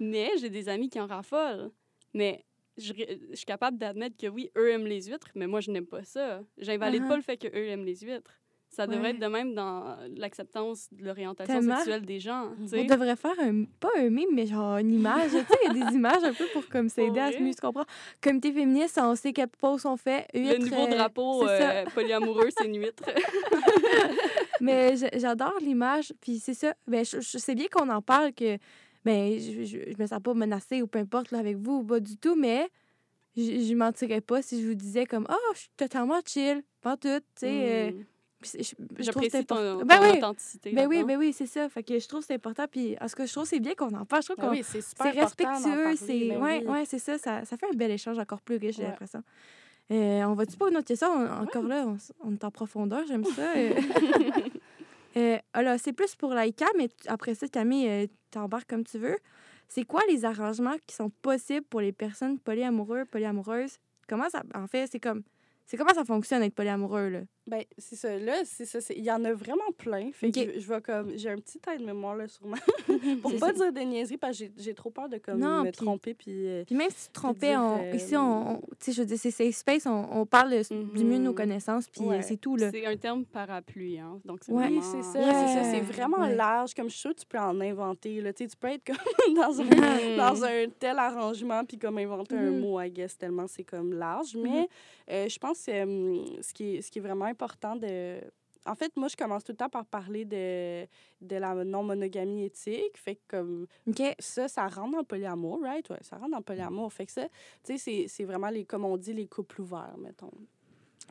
Mais j'ai des amis qui en raffolent. Mais je, suis capable d'admettre que oui, eux aiment les huîtres, mais moi, je n'aime pas ça. J'invalide Uh-huh. pas le fait qu'eux aiment les huîtres. Ça devrait Ouais. être de même dans l'acceptance de l'orientation sexuelle des gens. On devrait faire un, pas un mime, mais genre une image. tu sais, il y a des images un peu pour comme s'aider à se mieux se comprendre. Comité féministe, on sait quelles pauses sont faites. Le huîtres, nouveau euh, drapeau euh, polyamoureux, c'est une huître. Mais j'adore l'image. Puis c'est ça. Ben, je, je sais bien qu'on en parle, que ben, je, je, je me sens pas menacée ou peu importe là, avec vous ou pas du tout, mais je je mentirais pas si je vous disais comme ah je suis totalement chill pas tout tu sais euh, Mm. puis J'apprécie important. ton, ben ton oui authenticité. ben oui ben oui c'est ça fait que je trouve que c'est important puis en ce que je trouve c'est bien qu'on en parle je trouve Ben qu'on oui, c'est respectueux c'est ouais oui. ouais c'est ça, ça ça fait un bel échange encore plus riche j'ai l'impression Euh, on va-tu pas une autre question? On- encore là on, on est en profondeur j'aime ça euh. Euh, alors, c'est plus pour Laïka, mais après ça, Camille, euh, t'embarques comme tu veux. C'est quoi les arrangements qui sont possibles pour les personnes polyamoureuses, polyamoureuses? Comment ça... En fait, c'est comme... C'est comment ça fonctionne être polyamoureux, là? Ben, c'est ça. Là, c'est ça. c'est- Il y en a vraiment plein. Fait que je, je vais comme. J'ai un petit aide-mémoire, là, sûrement. pour pas ça. dire des niaiseries, parce que j'ai- j'ai trop peur de comme, Non, me puis- tromper. Puis. euh, Puis même si tu te trompais, dire, on- euh, ici, on, on- tu sais, je veux dire, c'est safe space, on, on parle de- du mieux de nos Mhm. connaissances, puis euh, Ouais. c'est tout, là. C'est un terme parapluie, hein. Donc, c'est Ouais. Oui, vraiment... c'est ça, c'est ça. C'est vraiment Ouais. large. Comme je suis sûre que tu peux en inventer. Là. Tu sais, tu peux être comme dans un, Mhm. dans un tel arrangement puis comme inventer un Mhm. mot, I guess, tellement c'est comme large. Mais euh, je pense que euh, ce, qui est, ce qui est vraiment important de... En fait, moi, je commence tout le temps par parler de, de la non-monogamie éthique. Fait que comme OK. ça, ça rentre dans le polyamour, right? Ouais, ça rentre dans le polyamour. Fait que ça, tu sais, c'est- c'est vraiment, les, comme on dit, les couples ouverts, mettons.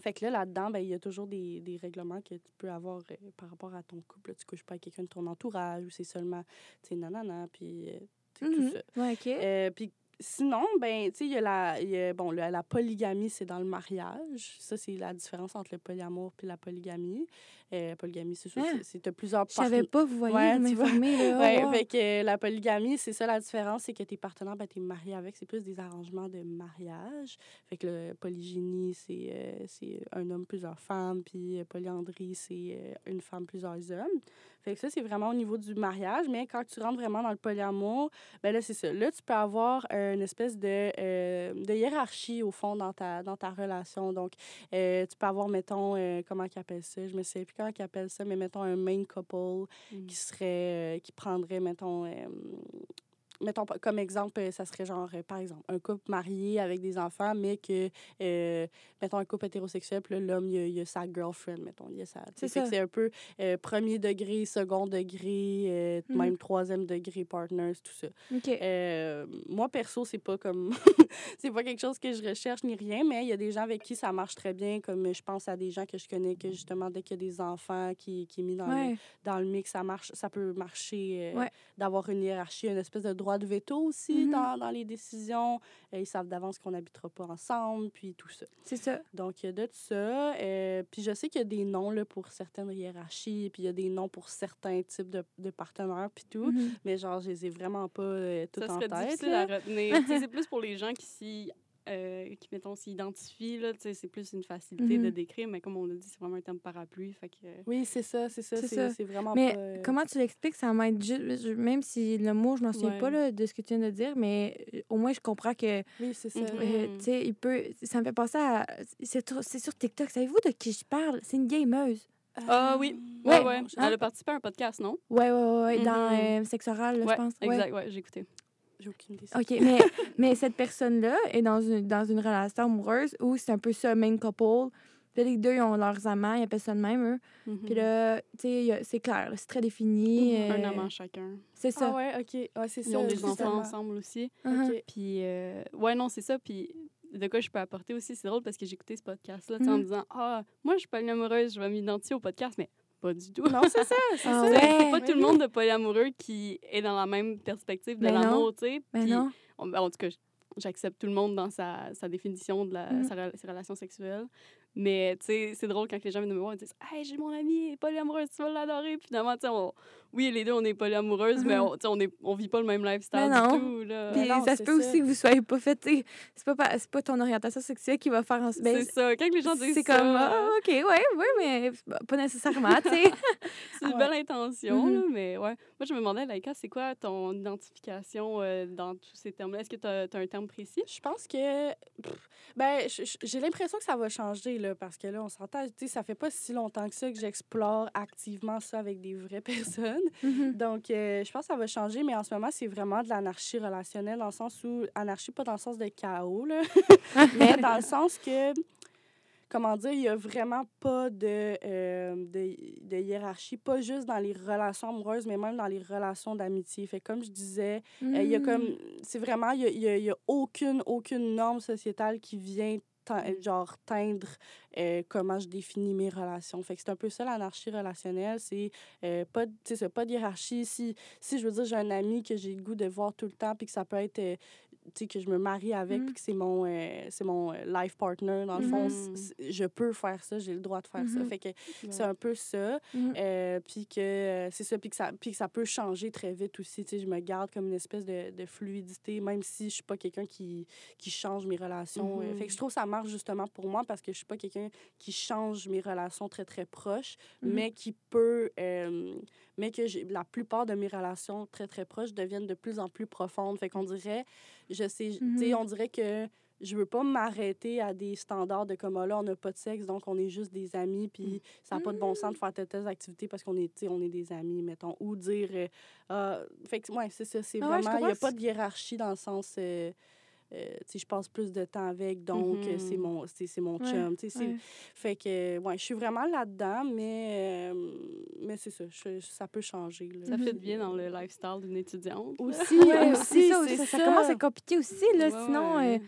Fait que là, là-dedans, ben, il y a toujours des, des règlements que tu peux avoir euh, par rapport à ton couple. Là, tu couches pas avec quelqu'un de ton entourage ou c'est seulement, tu sais, nanana, puis euh, Mhm. tout ça. Ouais, OK. Euh, puis sinon, ben, tu sais, il y a la, y a- bon, la, la polygamie, c'est dans le mariage. Ça, c'est la différence entre le polyamour puis la polygamie. Euh, polygamie, c'est sûr, Ah. c'est- plusieurs Je savais pas, vous voyez, Ouais. Oh, Ouais, wow. fait que euh, la polygamie, c'est ça la différence, c'est que tes partenaires, ben, t'es marié avec, c'est plus des arrangements de mariage. Fait que le polygynie, c'est euh, un homme, plusieurs femmes, puis euh, polyandrie, c'est euh, une femme, plusieurs hommes. Fait que ça, c'est vraiment au niveau du mariage, mais quand tu rentres vraiment dans le polyamour, ben là, c'est ça. Là, tu peux avoir euh, une espèce de, euh, de hiérarchie, au fond, dans ta, dans ta relation. Donc, euh, tu peux avoir, mettons, euh, comment ils appellent ça? Je me sais plus comment ils appellent ça, mais mettons un main couple Mm. qui serait, qui prendrait, mettons, mettons, comme exemple, euh, ça serait genre, euh, par exemple, un couple marié avec des enfants, mais que, euh, mettons, un couple hétérosexuel, puis l'homme, il, il a sa girlfriend, mettons, il a sa... C'est ça. C'est un peu euh, premier degré, second degré, Mhm. même troisième degré, partners, tout ça. Moi, perso, c'est pas comme. c'est pas quelque chose que je recherche ni rien, mais il y a des gens avec qui ça marche très bien. Comme je pense à des gens que je connais que justement, dès qu'il y a des enfants qui, qui est mis dans, le, dans le mix, ça, marche, ça peut marcher. Ouais. D'avoir une hiérarchie, une espèce de droit de veto aussi Mhm. dans, dans les décisions. Euh, ils savent d'avance qu'on n'habitera pas ensemble, puis tout ça. C'est ça. Donc, il y a de ça. Euh, puis je sais qu'il y a des noms là, pour certaines hiérarchies, puis il y a des noms pour certains types de, de partenaires, puis tout. Mhm. Mais genre, je les ai vraiment pas euh, toutes Ça en serait tête. difficile là. à retenir. C'est plus pour les gens qui s'y... euh, qui, mettons, sais, c'est plus une facilité de Mhm. décrire, mais comme on l'a dit, c'est vraiment un terme parapluie, fait que... Oui, c'est ça, c'est ça. C'est vraiment Mais pas... euh, comment tu l'expliques, ça m'aide juste, même si le mot, je m'en souviens Ouais. pas là, de ce que tu viens de dire, mais euh, au moins, je comprends que, Oui, c'est ça. Mhm. euh, tu sais, il peut, ça me fait penser à, c'est sur TikTok, savez-vous de qui je parle? C'est une gameuse. Ah oui, Euh, ouais, Ouais. ouais. Hein? Elle a participé à un podcast, non? Ouais, ouais, ouais, ouais, dans Mhm. euh, Sexe oral, là, ouais, je pense. Ouais. exact, ouais, j'ai écouté. J'ai aucune idée. OK, mais, mais cette personne-là est dans une, dans une relation amoureuse où c'est un peu ça, main couple. Puis les deux, ils ont leurs amants, ils appellent ça de même, eux. Mhm. Puis là, tu sais, c'est clair, c'est très défini. Un euh, amant chacun. C'est ça. Ah ouais, OK. Ouais, c'est ça. Ils ont des justement. enfants ensemble aussi. Mhm. OK. Puis, euh, ouais, non, c'est ça. Puis, de quoi je peux apporter aussi, c'est drôle parce que j'ai écouté ce podcast-là, en Mhm. me disant, ah, moi, je suis polyamoureuse, je vais m'identifier au podcast, mais pas du tout. Non, c'est ça, c'est Ah Ouais. pas tout le monde de polyamoureux qui est dans la même perspective de l'amour, tu sais. Ben Puis, non. on- en tout cas, j'accepte tout le monde dans sa, sa définition de la, Mhm. sa re- ses relations sexuelles. Mais, tu sais, c'est drôle quand les gens viennent me voir et disent Hey, j'ai mon amie, elle est polyamoureuse, tu vas l'adorer. Puis finalement, tu sais, on- oui, les deux, on est polyamoureuses, mais Mhm. on, tu sais, on, est, on vit pas le même lifestyle Mais non. du tout. Là. Puis non, ça se peut ça. aussi que vous soyez pas fait, tu sais, c'est pas, pa- c'est pas ton orientation sexuelle qui va faire en ben, c'est ça. Quand les gens disent c'est ça, comme, ah, OK, ouais, ouais, mais bah, pas nécessairement, tu sais. c'est une Ah belle intention, Mhm. là, mais ouais. Moi, je me demandais, Laïka, c'est quoi ton identification euh, dans tous ces termes-là? Est-ce que tu as, un terme précis? Je pense que. pff, Ben, j'ai l'impression que ça va changer, là, parce que là, on s'entend. Tu sais, ça fait pas si longtemps que ça que j'explore activement ça avec des vraies personnes. Mhm. Donc, euh, je pense que ça va changer, mais en ce moment, c'est vraiment de l'anarchie relationnelle, dans le sens où. Anarchie, pas dans le sens de chaos, là, mais dans le sens que. comment dire, il y a vraiment pas de, euh, de, de hiérarchie, pas juste dans les relations amoureuses, mais même dans les relations d'amitié. Fait comme je disais, euh, il y a Mm. comme, c'est vraiment, il y a, y a- y a aucune, aucune norme sociétale qui vient genre teindre euh, comment je définis mes relations. Fait que c'est un peu ça l'anarchie relationnelle, c'est euh, pas, pas de hiérarchie. Si, si je veux dire, j'ai un ami que j'ai le goût de voir tout le temps, puis que ça peut être, euh, que je me marie avec, Mhm. puis que c'est mon, euh, c'est mon euh, life partner, dans le fond, c- je peux faire ça, j'ai le droit de faire ça. Mhm. Fait que c'est un peu ça. Mhm. Euh, puis que c'est ça, puis que ça, puis que ça peut changer très vite aussi. Tu sais, je me garde comme une espèce de, de fluidité, même si je suis pas quelqu'un qui, qui change mes relations. Mhm. fait que je trouve que ça marche justement pour moi parce que je suis pas quelqu'un qui change mes relations très, très proches, mais qui peut. euh, mais que la plupart de mes relations très, très proches deviennent de plus en plus profondes. Fait qu'on dirait, je sais, tu sais, Mhm. on dirait que je veux pas m'arrêter à des standards de comme Ah, là on n'a pas de sexe donc on est juste des amis puis ça n'a pas de bon sens de faire telle telle activité parce qu'on est on est des amis mettons ou dire euh, Ah, fait que ouais c'est ça c'est Ah vraiment il y a pas de hiérarchie dans le sens euh, je passe plus de temps avec donc euh, Mhm. c'est mon c'est c'est mon Ouais, chum tu sais c'est ouais. fait que ouais je suis vraiment là-dedans mais euh, mais c'est ça je- ça peut changer là. Ça fit bien dans le lifestyle d'une étudiante. aussi Ouais, aussi c'est ça, c'est ça, ça, ça commence à être compliqué aussi, là. Ouais, sinon, ouais. euh,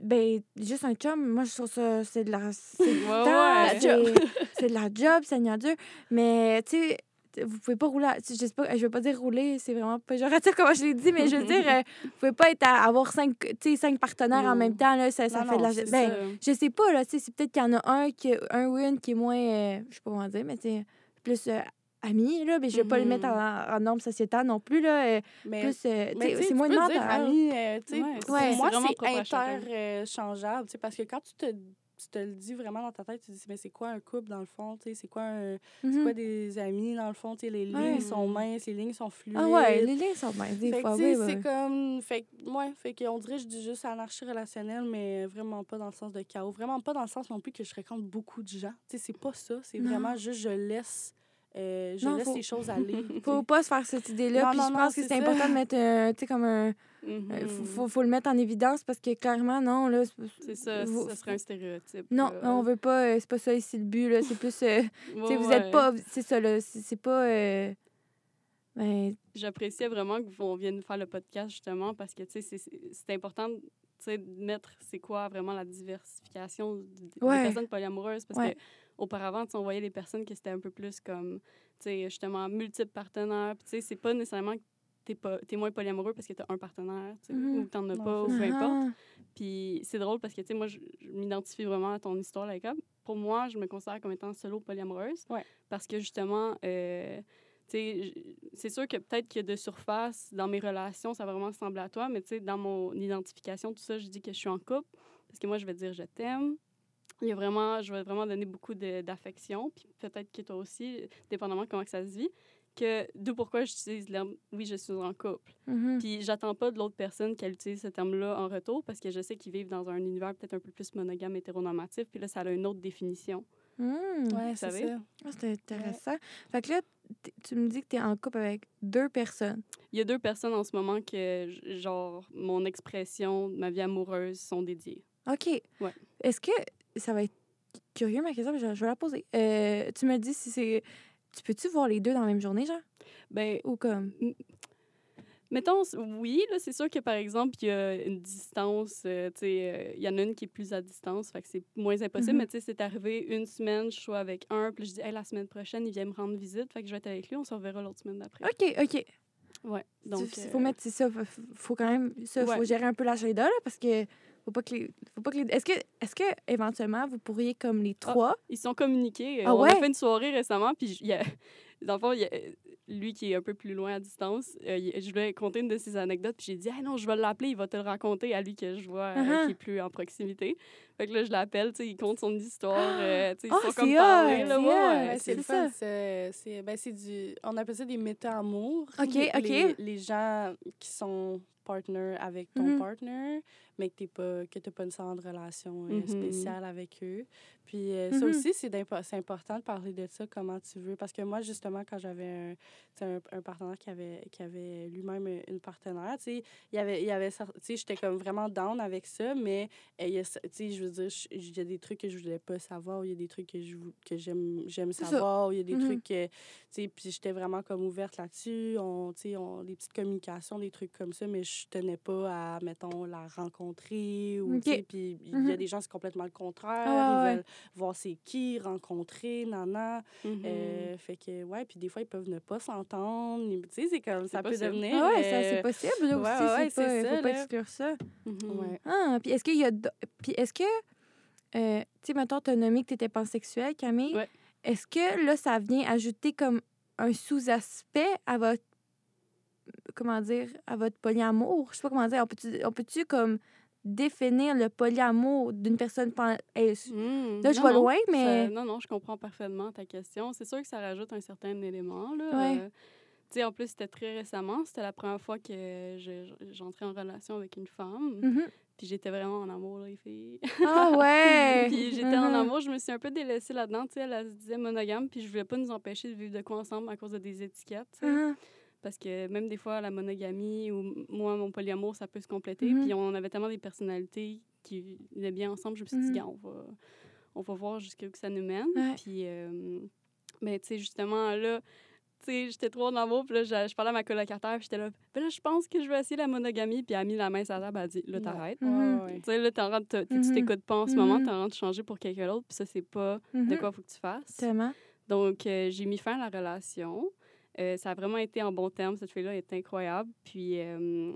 ben, juste un chum, moi, je trouve ça, c'est de la. C'est Ouais, ouais. de la job, c'est dur. Mais, tu sais, vous pouvez pas rouler. à- Je sais pas, je veux pas dire rouler, c'est vraiment pas péjoratif comment je l'ai dit, mais je veux dire, euh, vous pouvez pas être à avoir cinq, tu sais, cinq partenaires en même temps, là, ça, ça Non, fait de la. c'est Ben, ça. je sais pas, là, tu sais, c'est peut-être qu'il y en a un, qui, un ou une qui est moins, euh, je sais pas comment dire, mais tu sais, plus euh, ami, là, mais je vais pas le mettre Mhm. en, en norme sociétale non plus, là. euh, mais plus, euh, c'est moins mental. ami, euh, tu sais, c'est moi, c'est interchangeable, tu sais, parce que quand tu te, tu te le dis vraiment dans ta tête, tu te dis, mais c'est quoi un couple dans le fond, tu sais, c'est quoi, un- mhm. quoi des amis dans le fond, tu sais, les lignes Ouais. sont minces, les lignes sont fluides. Ah ouais, les liens sont minces, des Fait fois, oui, c'est comme, fait ouais, fait qu'on dirait, je dis juste anarchie relationnelle, mais vraiment pas dans le sens de chaos, vraiment pas dans le sens non plus que je fréquente beaucoup de gens, tu sais, c'est pas ça, c'est vraiment juste, je laisse, euh, je Non, laisse faut- les choses aller. Faut pas se faire cette idée-là. Puis je pense que c'est important de mettre, euh, tu sais, comme un. Euh, faut, faut, faut le mettre en évidence parce que clairement, non, là. c'est- ça, vous- ça serait un stéréotype. Non, là. on veut pas. euh, c'est pas ça ici le but, là. C'est plus. euh, Ouais, vous ouais. êtes pas. C'est ça, là. C'est pas. euh, ben, J'appréciais vraiment qu'on vienne faire le podcast justement parce que tu sais, c'est- important de tu sais, de mettre c'est quoi vraiment la diversification des Ouais. personnes polyamoureuses parce que auparavant on voyait les personnes qui c'était un peu plus comme tu sais justement multiples partenaires puis tu sais c'est pas nécessairement t'es pas t'es moins polyamoureux parce que t'as un partenaire Mhm. ou que t'en as pas ou peu importe puis c'est drôle parce que, tu sais, moi, je, je m'identifie vraiment à ton histoire, Laika. Pour moi, je me considère comme étant solo polyamoureuse. Ouais. Parce que, justement, euh, tu sais, c'est sûr que peut-être que de surface, dans mes relations, ça va vraiment ressembler à toi, mais tu sais, dans mon identification, tout ça, je dis que je suis en couple. Parce que moi, je vais dire je t'aime. Il y a vraiment, je vais vraiment donner beaucoup de- d'affection. Puis peut-être que toi aussi, dépendamment de comment que ça se vit, que d'où pourquoi j'utilise le terme oui, je suis en couple. mhm. Puis j'attends pas de l'autre personne qu'elle utilise ce terme-là en retour parce que je sais qu'ils vivent dans un univers peut-être un peu plus monogame, hétéronormatif. Puis là, ça a une autre définition. Hmm. Ouais, c'est ça. Ah, c'est intéressant. Fait que là, tu me dis que tu es en couple avec deux personnes. Il y a deux personnes en ce moment que, genre, mon expression, ma vie amoureuse sont dédiées. OK. Ouais. Est-ce que ça va être curieux, ma question, mais je, je vais la poser. Euh, tu me dis si c'est. Tu peux-tu voir les deux dans la même journée, genre? Ben, Ou comme? mettons, oui, là, c'est sûr que, par exemple, il y a une distance, euh, tu sais, euh, il y en a une qui est plus à distance, fait que c'est moins impossible, Mhm. mais tu sais, c'est arrivé une semaine, je suis avec un, puis je dis, hey, la semaine prochaine, il vient me rendre visite, fait que je vais être avec lui, on se reverra l'autre semaine d'après. OK, OK. Ouais, donc... il euh, faut mettre, c'est ça, faut, faut quand même, ça, faut gérer un peu l'agenda, là, parce que faut pas que les, faut pas que les, est-ce que, est-ce que, éventuellement, vous pourriez, comme les trois, Ils se sont communiqués. Euh, Ah on ouais? a fait une soirée récemment, puis il y a, dans le fond, il y a, lui qui est un peu plus loin à distance, euh, je voulais compter une de ses anecdotes, puis j'ai dit, ah non, je vais l'appeler, il va te le raconter à lui que je vois, euh, Uh-huh. qui est plus en proximité. Fait que là, je l'appelle, tu sais, il compte son histoire, euh, tu sais, ils Ah, sont comme c'est parlé, hot, là, c'est ouais, c'est c'est le ça. fun. C'est, c'est- ben, c'est du, on appelle ça des méta-amours. OK, les, OK. Les, les gens qui sont partner avec ton Mhm. partner, mais que tu pas, que pas nécessairement de relation euh, Mhm. spéciale avec eux. Puis euh, ça Mhm. aussi, c'est c'est important de parler de ça, comment tu veux. Parce que moi, justement, quand j'avais un, un, un partenaire qui avait, qui avait lui-même une partenaire, tu sais, il y avait, il y avait, cer- tu sais, j'étais comme vraiment down avec ça, mais euh, il y a, tu sais, je veux dire, il y a des trucs que je voulais pas savoir, il y a des trucs que je que j'aime savoir, il y a des trucs que, tu sais, puis j'étais vraiment comme ouverte là-dessus, on, tu sais, on, des petites communications, des trucs comme ça, mais je tenais pas à, mettons, la rencontrer ou, puis il y a Mhm. des gens, c'est complètement le contraire, Ah ils ouais. veulent voir c'est qui, rencontrer, nana. Mhm. Euh, fait que, ouais, puis des fois, ils peuvent ne pas s'entendre. Tu sais, c'est comme, ça peut possible. devenir... Ah ouais, ça, euh, c'est possible, là, ouais, aussi. ouais, c'est pas, c'est ça, faut pas exclure ça. Mhm. ouais. Ah, puis est-ce qu'il y a... Puis est-ce que... euh, tu sais, mettons, t'as nommé que t'étais pansexuelle, Camille. Ouais. Est-ce que, là, ça vient ajouter comme un sous-aspect à votre... Comment dire? À votre polyamour? Je sais pas comment dire. On peut-tu, on peut-tu comme, définir le polyamour d'une personne... pan- Mhm. Là, je non, loin, ça- mais... non, non, je comprends parfaitement ta question. C'est sûr que ça rajoute un certain élément. Là. Ouais. Euh, tu sais, en plus, c'était très récemment. C'était la première fois que je- j'entrais en relation avec une femme. Mhm. Puis j'étais vraiment en amour, les filles. Ah ouais! puis j'étais en Mhm. amour. Je me suis un peu délaissée là-dedans. Tu sais, elle, elle se disait monogame. Puis je voulais pas nous empêcher de vivre de quoi ensemble à cause de des étiquettes. Parce que même des fois, la monogamie ou moi, mon polyamour, ça peut se compléter. Mhm. Puis on avait tellement des personnalités qui venaient bien ensemble. Je me suis dit. Gars, on va, on va voir jusqu'où que ça nous mène. Ouais. Puis, euh, mais tu sais, justement, là, tu sais, j'étais trop en amour. Puis là, je, je parlais à ma colocataire. Puis j'étais là, ben là, je pense que je vais essayer la monogamie. Puis elle a mis la main sur la table. Elle a dit, là, t'arrêtes. Mhm. Tu sais, là, tu Mhm. t'écoutes pas en ce moment. T'es en train de changer pour quelqu'un d'autre. Puis ça, c'est pas de quoi il faut que tu fasses. Tellement. Donc, euh, j'ai mis fin à la relation. Euh, ça a vraiment été en bon terme. Cette fille-là est incroyable. Puis, euh,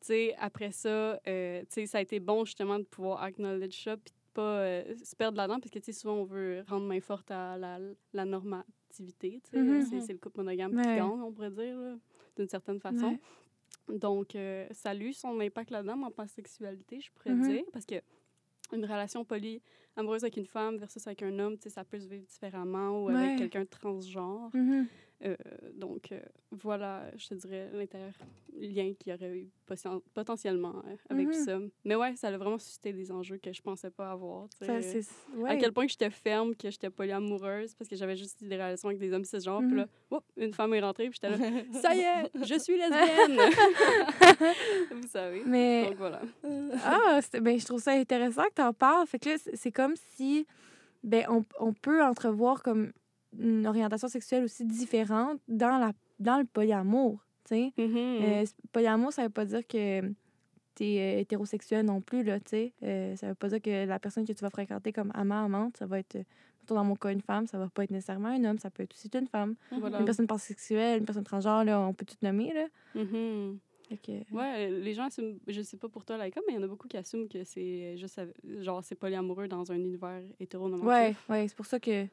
tu sais, après ça, euh, tu sais, ça a été bon justement de pouvoir acknowledge ça puis de pas se perdre là-dedans parce que, tu sais, souvent, on veut rendre main forte à la, la normativité. Sais, Mhm. c'est, le couple monogame Ouais. qui gagne, on pourrait dire, d'une certaine façon. Donc, ça a eu son impact là-dedans, ma pansexualité, je pourrais Mhm. dire, parce que une relation polyamoureuse avec une femme versus avec un homme, tu sais, ça peut se vivre différemment ou Ouais. avec quelqu'un de transgenre. Mhm. Euh, donc, euh, voilà, je te dirais l'interlien qu'il y aurait eu poten- potentiellement euh, avec tout ça. Mais ouais, ça a vraiment suscité des enjeux que je pensais pas avoir. Ça. À quel point que j'étais ferme, que j'étais polyamoureuse, parce que j'avais juste des relations avec des hommes cisgenres. Puis Mhm. là, whoop, une femme est rentrée, puis j'étais là, ça y est, je suis lesbienne! Vous savez. Mais... Donc voilà. Ah, ben, je trouve ça intéressant que tu en parles. Fait que là, c'est comme si ben, on, on peut entrevoir comme une orientation sexuelle aussi différente dans, la, dans le polyamour. Euh, c- polyamour, ça veut pas dire que tu es hétérosexuel non plus. Là. Euh, ça veut pas dire que la personne que tu vas fréquenter comme amant, amante, ça va être, euh, dans mon cas, une femme, ça va pas être nécessairement un homme, ça peut être aussi une femme. Voilà. Une personne pansexuelle, une personne transgenre, là, on peut tout nommer. Là. Fait que- Ouais, les gens assument, je sais pas pour toi, Laika, mais il y en a beaucoup qui assument que c'est juste, genre, c'est polyamoureux dans un univers hétéronormatif. Ouais, ouais, c'est pour ça que.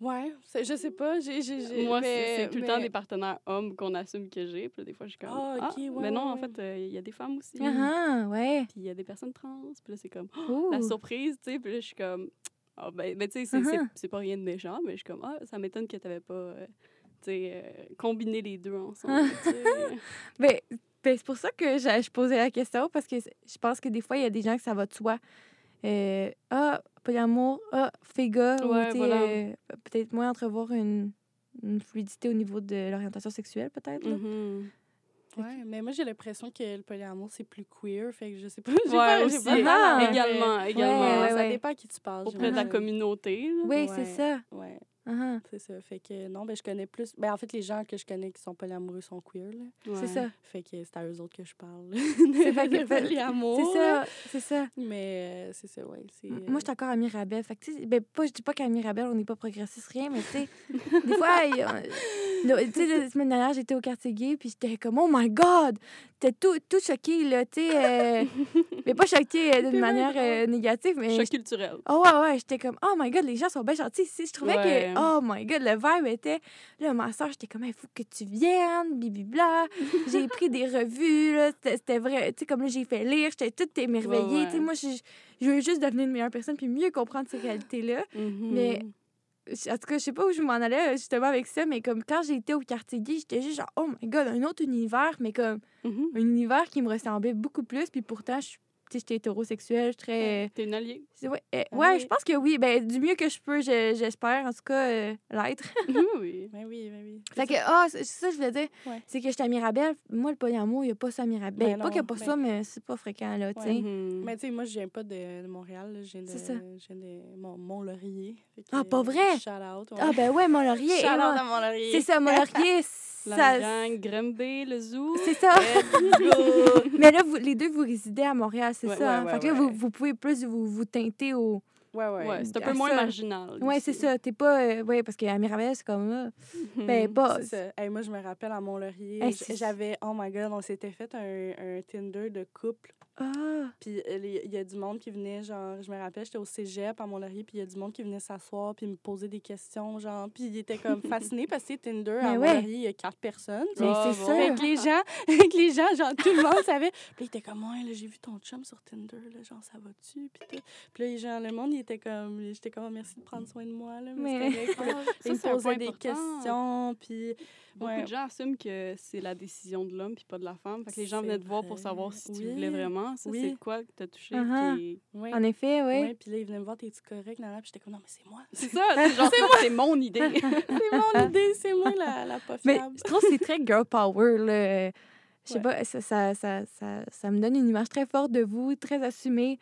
Ouais, je sais pas. J'ai, j'ai, j'ai- Moi, c'est tout le temps des partenaires hommes qu'on assume que j'ai. Puis là, des fois, je suis comme. Ah, ok, ouais, Mais non, ouais, en fait, euh, il y a des femmes aussi. Ah, ah, ouais. Puis il y a des personnes trans. Puis là, c'est comme. oh, la surprise, tu sais. Puis là, je suis comme. Ah, ben, ben tu sais, c'est- c'est Uh-huh. c'est pas rien de méchant, mais je suis comme. Ah, ça m'étonne que t'avais pas. euh, tu sais, euh, combiné les deux ensemble. tu sais. Ben, ben, c'est pour ça que je, je posais la question, parce que je pense que des fois, il y a des gens que ça va de soi. Euh, ah, polyamour, ah, féga, ou Ouais, voilà. euh, peut-être moins entrevoir une, une fluidité au niveau de l'orientation sexuelle, peut-être. Mhm. Ouais, mais moi, j'ai l'impression que le polyamour, c'est plus queer. Fait que je sais pas. j'ai Ouais, pas- aussi. pas- Ah, également, également. Ouais, ouais, ça ouais. dépend à qui tu parles. Auprès de la communauté. là. Oui, Ouais. c'est ça. Ouais, Ah, ah. c'est ça. Fait que non, ben, je connais plus. Ben, en fait, les gens que je connais qui sont polyamoureux sont queer. Là. Ouais. C'est ça. Fait que c'est à eux autres que je parle. C'est fait que- polyamour. C'est ça, c'est ça. Mais euh, c'est ça, ouais. c'est, M- euh, Moi, je suis encore à Mirabel. Fait que, tu sais, ben, pas, je dis pas qu'à Mirabel, on n'est pas progressiste, rien, mais tu sais, des fois, y le- tu sais, la semaine dernière, j'étais au quartier gay, puis j'étais comme, oh my God! T'es tout, tout choqué, là, tu sais. euh, mais pas choqué euh, d'une manière euh, négative, mais. Choc culturel. Oh ouais, ouais, j'étais comme, oh my god, les gens sont bien gentils ici. Je trouvais Ouais. que, oh my god, le vibe était. Là, ma soeur, j'étais comme, il faut que tu viennes, bibibla. J'ai pris des revues, là, c'était vrai. Tu sais, comme là, j'ai fait lire, j'étais toute émerveillée. Ouais, Tu sais, moi, je, veux juste devenir une meilleure personne puis mieux comprendre ces réalités-là. Mhm. Mais en tout cas, je sais pas où je m'en allais justement avec ça, mais comme quand j'étais au quartier gay, j'étais juste genre, oh my god, un autre univers, mais comme Mhm. un univers qui me ressemblait beaucoup plus. Puis pourtant, je suis- j'étais hétérosexuelle, je suis très. T'es une alliée. Ouais, euh, Ah ouais, oui. je pense que oui. Ben, du mieux que je peux, je- j'espère, en tout cas, euh, l'être. oui. Ben oui, ben oui. fait que, ah, c'est c'est ça que je voulais dire. Ouais. C'est que j'étais à Mirabel. Moi, le polyamour, il n'y a pas ça à Mirabel. Ben Ben, pas qu'il n'y a pas ben- ça, mais c'est pas fréquent, là, tu sais. Ouais. Mhm. Mais tu sais, moi, je viens pas de, de Montréal. Je viens de, C'est ça. je viens de Mont- Mont-Laurier. Fait que, Ah, pas vrai? Shout out. Ouais. Ah, ben ouais, Mont-Laurier. Shout eh, out non, à Mont-Laurier. C'est ça, Mont-Laurier. La ça- gang, Grimby, le zoo. C'est ça. Mais là, vous, les deux, vous résidez à Montréal, c'est Ouais, ça. hein? ouais, fait que là, ouais, vous, ouais. vous pouvez plus vous, vous teinter au. Ouais, ouais. Ouais, c'est un peu moins ça. marginal. Ouais, c'est ça. T'es pas. euh, ouais, parce qu'à Mirabel, c'est comme. Mhm. Ben, pas. C'est ça. Hey, moi, je me rappelle à Mont-Laurier, Hey, j'avais, oh my god, on s'était fait un, un Tinder de couple. Ah. Puis il y a du monde qui venait, genre, je me rappelle, j'étais au cégep à Mont-Laurier, puis il y a du monde qui venait s'asseoir, puis me poser des questions, genre, puis il était comme fasciné parce que Tinder, à ouais. Mont-Laurier, il y a quatre personnes. Mais Ah, c'est bon. sûr. Avec les gens, avec les gens, genre, tout le monde savait. Puis il était comme, ouais, là, j'ai vu ton chum sur Tinder, là, genre, ça va-tu? Puis tout. Puis là, gens, le monde, il était comme, j'étais comme, merci de prendre soin de moi, là, mais, Mais- c'est correct. Ah, il ça, me posait des questions, puis... Beaucoup Ouais. de gens assument que c'est la décision de l'homme puis pas de la femme. Fait que les gens C'est venaient te voir pour savoir si tu Oui. voulais vraiment. Ça, Oui. c'est quoi que t'as touché Uh-huh. qui Ouais. En effet, oui. Ouais, puis là, il venait me voir, t'es-tu correct? Nan, Puis j'étais comme, non, mais c'est moi. C'est ça, c'est mon idée. C'est mon idée, c'est moi la, la pas Mais je trouve que c'est très girl power, là. Je sais Ouais. pas, ça, ça, ça, ça, ça me donne une image très forte de vous, très assumée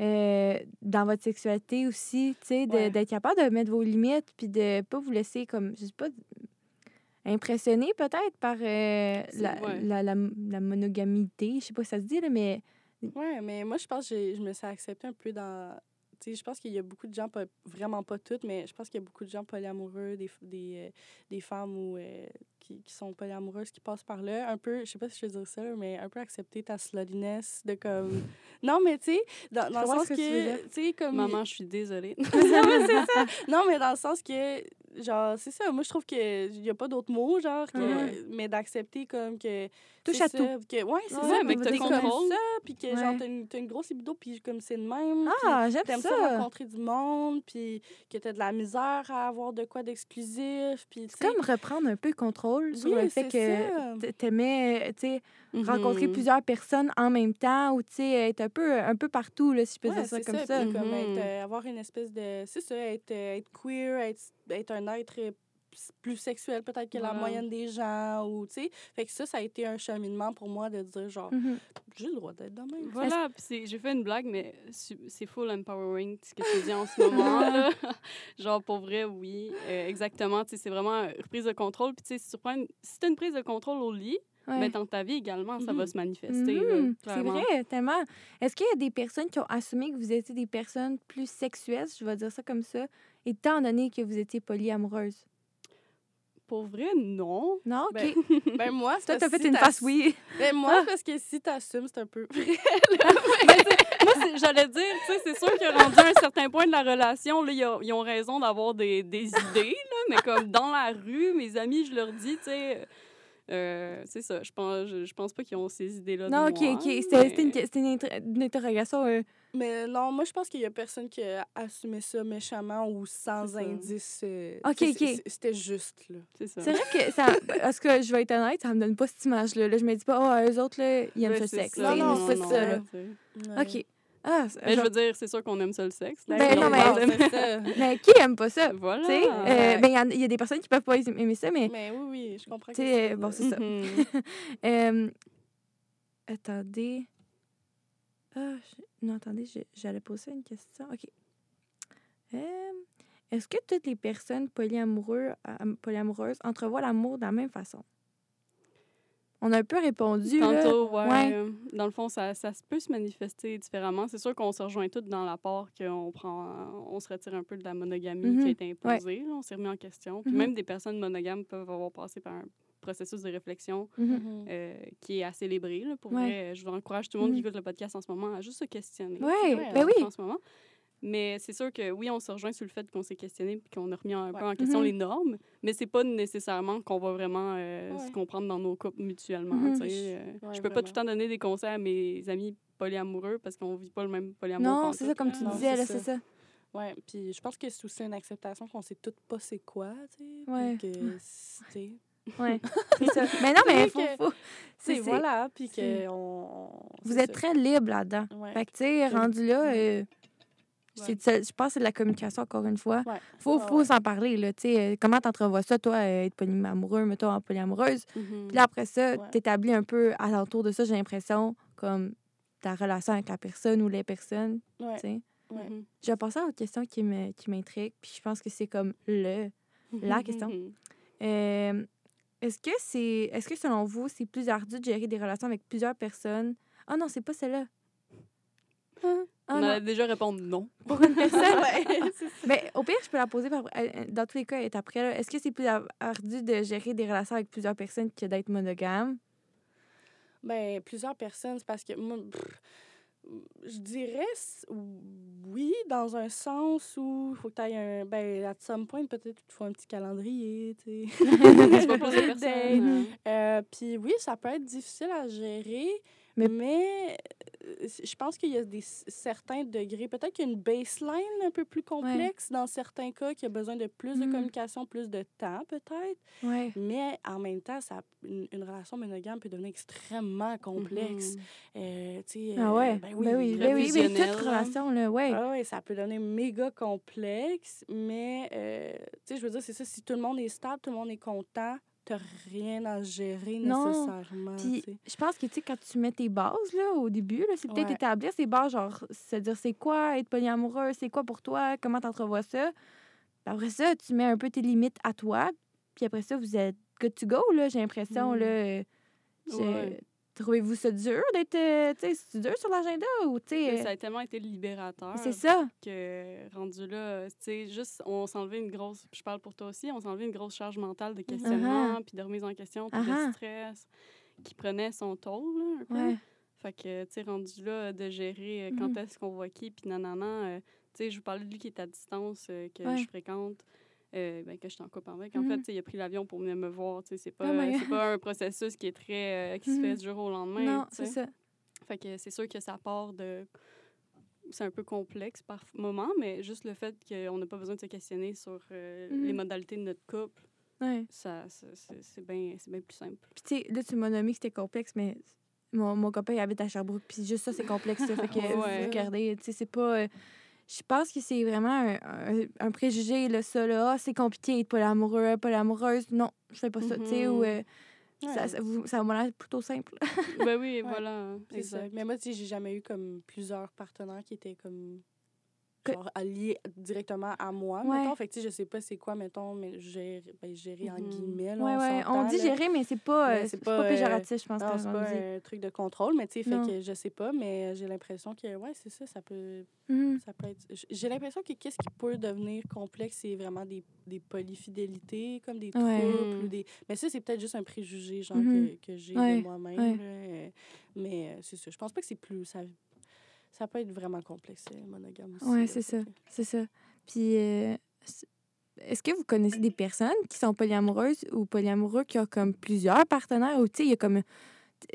euh, dans votre sexualité aussi, tu sais, Ouais. d'être capable de mettre vos limites puis de pas vous laisser comme, je sais pas, impressionner peut-être par euh, la, ouais. la, la, la monogamité, je sais pas si ça se dit, là, mais Ouais, mais moi, je pense que j'ai- je me suis acceptée un peu dans. Tu sais, je pense qu'il y a beaucoup de gens, pas, vraiment pas toutes, mais je pense qu'il y a beaucoup de gens polyamoureux, des, des, euh, des femmes ou, euh, qui, qui sont polyamoureuses qui passent par là. Un peu, je sais pas si je veux dire ça, mais un peu accepter ta sluttiness de comme. Non, mais tu sais, dans, dans le sens que que. Tu sais, comme. Maman, je suis désolée. non, mais c'est ça. Non, mais dans le sens que, genre, c'est ça. Moi, je trouve qu'il n'y a pas d'autre mot, genre, que, Ouais. mais d'accepter comme que. Touche à ça, tout. Que, ouais, c'est Ouais, ça. mais que t'as t'es le comme contrôle. ça, puis que, genre, t'as une, t'as une grosse libido, puis comme c'est de même. Ah, j'aime T'aimes ça. ça. rencontrer du monde, puis que t'as de la misère à avoir de quoi d'exclusif, puis tu C'est comme reprendre un peu le contrôle sur Oui, le fait que ça. t'aimais, tu sais, rencontrer Mhm. plusieurs personnes en même temps ou, tu sais, être un peu, un peu partout, là, si je peux Ouais, dire ça comme ça. ça. puis comme Mhm. être, euh, avoir une espèce de. C'est ça, être, euh, être queer, être, être un être euh, plus sexuel peut-être que la moyenne des gens, ou tu sais. Fait que ça, ça a été un cheminement pour moi de dire, genre, Mhm. j'ai le droit d'être de même. Voilà, puis j'ai fait une blague, mais c'est full empowering ce que tu dis en ce moment. là. Genre, pour vrai, oui, euh, exactement. Tu sais, C'est vraiment une reprise de contrôle. Puis, tu sais, si tu prends une- si t'as une prise de contrôle au lit, Ouais. ben, dans ta vie également, ça va Mhm. se manifester. Mhm, C'est vrai, tellement. Est-ce qu'il y a des personnes qui ont assumé que vous étiez des personnes plus sexuelles, je vais dire ça comme ça, étant donné que vous étiez polyamoureuses? Pour vrai, non. Non? OK. Ben, Ben, moi, c'est Toi, t'as fait si une face oui. Ben, moi, c'est parce que si t'assumes, c'est un peu. Moi, c'est- j'allais dire, tu sais, c'est sûr que rendu à un certain point de la relation, là, ils, ont, ils ont raison d'avoir des, des idées, là, mais comme dans la rue, mes amis, je leur dis, tu sais, euh, c'est ça, je pense, je, je pense pas qu'ils ont ces idées-là. Non, de OK, moi, OK. C'était c'était une, mais- c'était une, inter- une interrogation. euh, Mais non, moi, je pense qu'il y a personne qui a assumé ça méchamment ou sans C'est indice. euh, Ok, ok. c'est- c'est- C'était juste, là. C'est ça. C'est vrai que ça. Parce que je vais être honnête, ça me donne pas cette image-là. Là, je me dis pas, oh, eux autres, là, ils aiment Ouais, c'est sexe. Non, non, aiment non, ça, là. Ouais. OK. Ah, Mais je veux dire, c'est sûr qu'on aime ça le sexe. là, Ben, non, mais- ça. Qui aime pas ça? Voilà. Sais, euh, ben, il y il y, a des personnes qui peuvent pas aimer ça, mais. Mais oui, oui, je comprends. Que bon, c'est ça. Mhm. Euh, attendez. Ah, je- non, attendez, j'allais poser une question. OK. Euh, Est-ce que toutes les personnes polyamoureux, polyamoureuses entrevoient l'amour de la même façon? On a un peu répondu. là. Tantôt, ouais. Ouais. euh, Dans le fond, ça, ça peut se manifester différemment. C'est sûr qu'on se rejoint toutes dans l'apport qu'on prend, on se retire un peu de la monogamie Mhm. qui a été imposée. on s'est remis en question. Puis Mhm. même des personnes monogames peuvent avoir passé par un processus de réflexion Mhm. Mhm. euh, qui est à célébrer. Là, pour Ouais. vrai, je vous encourage tout le monde qui Mhm. écoute le podcast en ce moment à juste se questionner. Ouais, ben en- oui. En ce moment? Mais c'est sûr que oui, on se rejoint sur le fait qu'on s'est questionné puis qu'on a remis un peu en question Mhm. les normes, mais c'est pas nécessairement qu'on va vraiment euh, Ouais. se comprendre dans nos couples mutuellement. Mhm. tu sais, euh, Ouais, je peux pas tout le temps donner des conseils à mes amis polyamoureux parce qu'on vit pas le même polyamour. Non, c'est ça, comme tu disais, c'est là, ça. c'est ça. Ouais, puis je pense que c'est aussi une acceptation qu'on sait toutes pas c'est quoi, tu sais. Ouais. puis Que, c'est. Ouais, c'est ça. Mais non, mais C'est faut, que- faut- C'est voilà, puis que on. Vous êtes ça. très libre là-dedans. Ouais. Fait que, tu sais, rendu là, Ouais. c'est je pense que c'est de la communication, encore une fois. Ouais. Faut, faut ouais. s'en parler, là. Tu sais, euh, comment t'entrevois ça, toi, euh, être polyamoureux, mettons, en polyamoureuse? Mhm. Puis là, après ça, t'établis un peu alentour de ça, j'ai l'impression, comme ta relation avec la personne ou les personnes. Je vais passer à une question qui me- qui m'intrigue, puis je pense que c'est comme le... La question. Euh, est-ce que c'est est-ce que selon vous, c'est plus ardu de gérer des relations avec plusieurs personnes? Ah non, c'est pas celle-là. Hein? Ah On allait déjà répondre non. pour une personne. Ouais, c'est ça. Mais au pire, je peux la poser par- euh, dans tous les cas, elle est après. Est-ce que c'est plus ar- ardu de gérer des relations avec plusieurs personnes que d'être monogame? Ben, plusieurs personnes, c'est parce que moi, pff, je dirais oui, dans un sens où il faut que tu ailles un. Ben, à some point, peut-être qu'il te faut un petit calendrier, tu sais. Personnes. Euh, Puis oui, ça peut être difficile à gérer, Mais- mais, je pense qu'il y a des certains degrés. Peut-être qu'il y a une baseline un peu plus complexe dans certains cas qui a besoin de plus de Mhm. communication, plus de temps peut-être. Ouais. Mais en même temps, ça, une, une relation monogame peut devenir extrêmement complexe. Euh, Ah ouais. euh, Ben oui, ben oui, ben oui, toute là. relation, là, ouais. ah ouais, ça peut devenir méga complexe, mais euh, je veux dire, c'est ça, si tout le monde est stable, tout le monde est content, t'as rien à gérer Non, nécessairement. Puis je pense que, tu sais, quand tu mets tes bases, là, au début, là, c'est peut-être Ouais. établir ces bases, genre, se dire c'est quoi être polyamoureux, c'est quoi pour toi, comment t'entrevois ça? Puis après ça, tu mets un peu tes limites à toi, puis après ça, vous êtes good to go, là, j'ai l'impression, Mm. là. euh, Ouais. Trouvez-vous ça dur d'être, euh, tu sais, dur sur l'agenda ou, tu sais, Ça a tellement été libérateur. euh, c'est ça. que rendu là, tu sais, juste, on s'enlevait une grosse, je parle pour toi aussi, on s'enlevait une grosse charge mentale de questionnement, puis de remise en question, puis de stress qui prenait son toll, là, un peu. Ouais. Fait que, tu sais, rendu là, de gérer euh, quand Mhm. est-ce qu'on voit qui, puis nanana, euh, tu sais, je vous parlais de lui qui est à distance, euh, que Ouais. je fréquente, euh, ben, que je suis en couple avec. En Mhm. fait, sais, il a pris l'avion pour venir me voir, tu sais, c'est pas, Oh my c'est pas un processus qui est très, euh, qui se Mhm. fait du jour au lendemain, Non, c'est ça. Fait que c'est sûr que ça part de. C'est un peu complexe par moment, mais juste le fait qu'on n'a pas besoin de se questionner sur euh, les Mhm. modalités de notre couple, Ouais. ça, ça- c'est bien bien plus simple. Puis, tu sais, là, tu m'as nommé que c'était complexe, mais mon, mon copain, il habite à Sherbrooke, puis juste ça, c'est complexe, ça. Fait que, Ouais. vous regardez, tu sais, c'est pas... je pense que c'est vraiment un, un- un préjugé, là, ça, là. Ah, c'est compliqué d'être polyamoureux, polyamoureuse. Non, je fais pas ça, tu sais, ou... Mhm. euh, ça, Ouais. ça, vous- ça m'a l'air plutôt simple. ben oui, Ouais, voilà. C'est ça. Mais moi, tu sais, j'ai jamais eu comme plusieurs partenaires qui étaient comme genre alliés directement à moi, Ouais. mettons. Fait que je sais pas c'est quoi, mettons, mais gérer, ben, gérer en Mhm. guillemets, là, ouais, on ouais. On dit gérer, mais c'est pas, euh, c'est pas, pas, euh, péjoratif, je pense, Non, c'est pas dit. un truc de contrôle, mais tu sais, fait que je sais pas, mais j'ai l'impression que, ouais, c'est ça, ça peut, Mhm. ça peut être... J'ai l'impression que qu'est-ce qui peut devenir complexe, c'est vraiment des, des polyfidélités, comme des troubles ou des... Mais ça, c'est peut-être juste un préjugé, genre, Mhm. que, que j'ai de moi-même, euh, Mais c'est ça. Je pense pas que c'est plus... Ça, ça peut être vraiment complexe, euh, monogame aussi. Ouais, là, c'est ça. C'est ça. Puis, euh, est-ce que vous connaissez des personnes qui sont polyamoureuses ou polyamoureux qui ont comme plusieurs partenaires ou, tu sais, il y a comme.